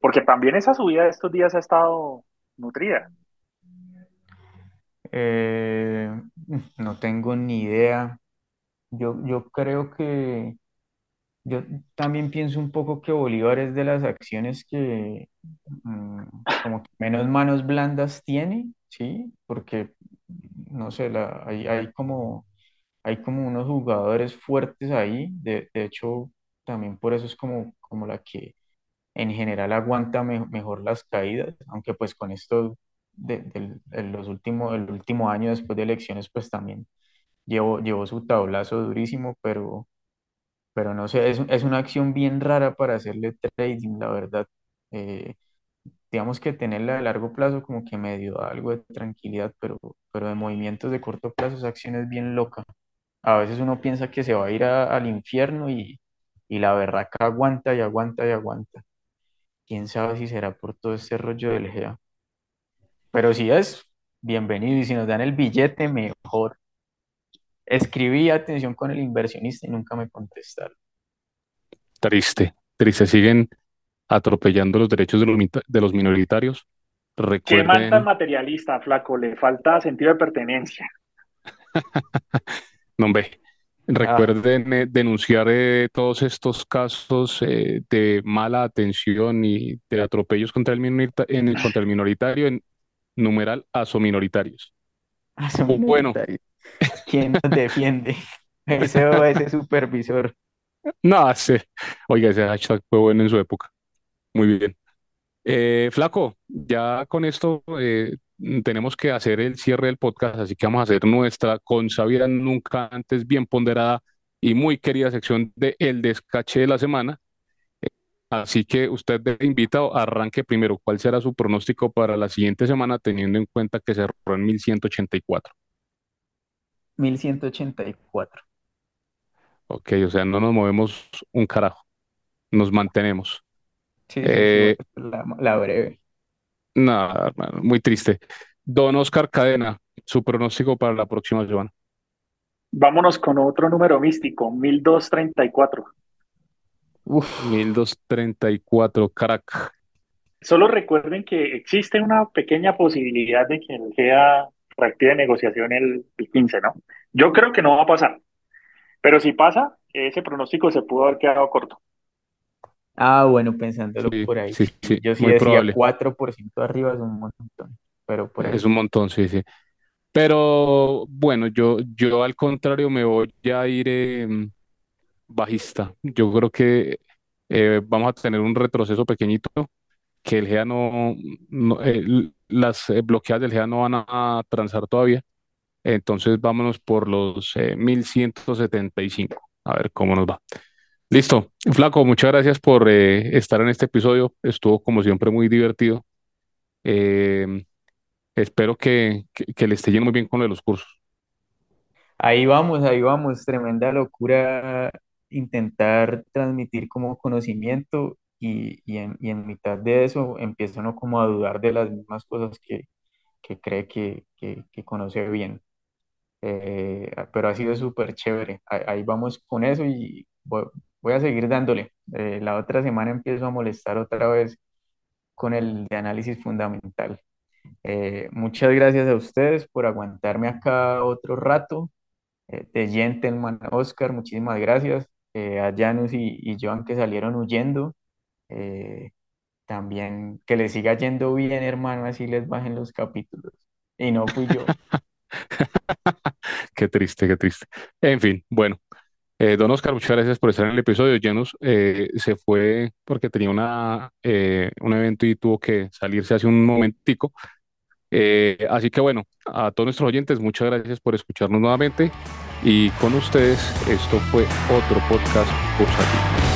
Speaker 3: Porque también esa subida de estos días ha estado nutrida.
Speaker 4: Eh, no tengo ni idea. Yo, yo creo que Yo también pienso un poco que Bolívar es de las acciones que mm, como que menos manos blandas tiene, ¿sí? Porque, no sé, la, hay, hay como, hay como unos jugadores fuertes ahí, de, de hecho, también por eso es como, como la que en general aguanta me- mejor las caídas, aunque pues con esto de, los últimos, el último año después de elecciones, pues también llevó, llevó su tablazo durísimo, pero pero no sé, es, es una acción bien rara para hacerle trading, la verdad. Eh, digamos que tenerla de largo plazo como que me dio algo de tranquilidad, pero, pero de movimientos de corto plazo esa acción es bien loca. A veces uno piensa que se va a ir al infierno y, y la berraca aguanta y aguanta y aguanta. Quién sabe si será por todo este rollo del GEA. Pero si es, bienvenido. Y si nos dan el billete, mejor. Escribí atención con el inversionista y nunca me contestaron.
Speaker 1: Triste, triste. Siguen atropellando los derechos de los, de los minoritarios.
Speaker 3: Qué manta materialista, flaco. Le falta sentido de pertenencia. [laughs]
Speaker 1: no, ve. Recuerden eh, denunciar eh, todos estos casos eh, de mala atención y de atropellos contra el, en, contra el minoritario en numeral aso-minoritarios.
Speaker 4: Bueno. ¿Quién nos [laughs] defiende? Ese o ese supervisor.
Speaker 1: No, sé. Oiga, ese hashtag fue bueno en su época. Muy bien. Flaco, ya con esto tenemos que hacer el cierre del podcast, así que vamos a hacer nuestra consabida nunca antes bien ponderada y muy querida sección de El Descache de la Semana. Así que usted de invitado arranque primero. ¿Cuál será su pronóstico para la siguiente semana, teniendo en cuenta que cerró en 1184?
Speaker 4: 1184.
Speaker 1: Ok, o sea, no nos movemos un carajo, nos mantenemos.
Speaker 4: Sí, eh, la, la breve.
Speaker 1: Nada, muy triste. Don Oscar Cadena, su pronóstico para la próxima semana.
Speaker 3: Vámonos con otro número místico, 1234.
Speaker 1: Uf. 1234, carac.
Speaker 3: Solo recuerden que existe una pequeña posibilidad de que el GEA reactive negociación el, el 15, ¿no? Yo creo que no va a pasar. Pero si pasa, ese pronóstico se pudo haber quedado corto.
Speaker 4: Ah, bueno, pensándolo por ahí.
Speaker 1: Sí, sí,
Speaker 4: Yo sí
Speaker 1: muy
Speaker 4: decía
Speaker 1: probable.
Speaker 4: 4% arriba es un montón, pero por ahí.
Speaker 1: Es un montón, sí, sí. Pero bueno, yo, yo al contrario me voy a ir em, bajista. Yo creo que eh, vamos a tener un retroceso pequeñito, que el GEA no, no- eh, las eh, bloqueadas del GEA no van a transar todavía. Entonces vámonos por los eh, 1175, a ver cómo nos va. Listo. Flaco, muchas gracias por estar en este episodio. Estuvo como siempre muy divertido. Espero que, que, que le esté yendo muy bien con lo de los cursos.
Speaker 4: Ahí vamos, ahí vamos, tremenda locura intentar transmitir como conocimiento y, y en, y en mitad de eso empieza uno como a dudar de las mismas cosas que, que cree que, que, que conoce bien. Eh, pero ha sido súper chévere. Ahí, ahí vamos con eso y voy, voy a seguir dándole. Eh, la otra semana empiezo a molestar otra vez con el de análisis fundamental. Eh, muchas gracias a ustedes por aguantarme acá otro rato. Eh, de Gentleman, Oscar, muchísimas gracias. Eh, a Janus y, y Joan que salieron huyendo. Eh, también que les siga yendo bien, hermano, así les bajen los capítulos. Y no fui yo. [laughs]
Speaker 1: Qué triste, qué triste. En fin, bueno. Eh, don Oscar, muchas gracias por estar en el episodio. Janus eh, se fue porque tenía una, un evento y tuvo que salirse hace un momentico. Así que bueno, a todos nuestros oyentes, muchas gracias por escucharnos nuevamente. Y con ustedes, esto fue otro podcast Bursátil.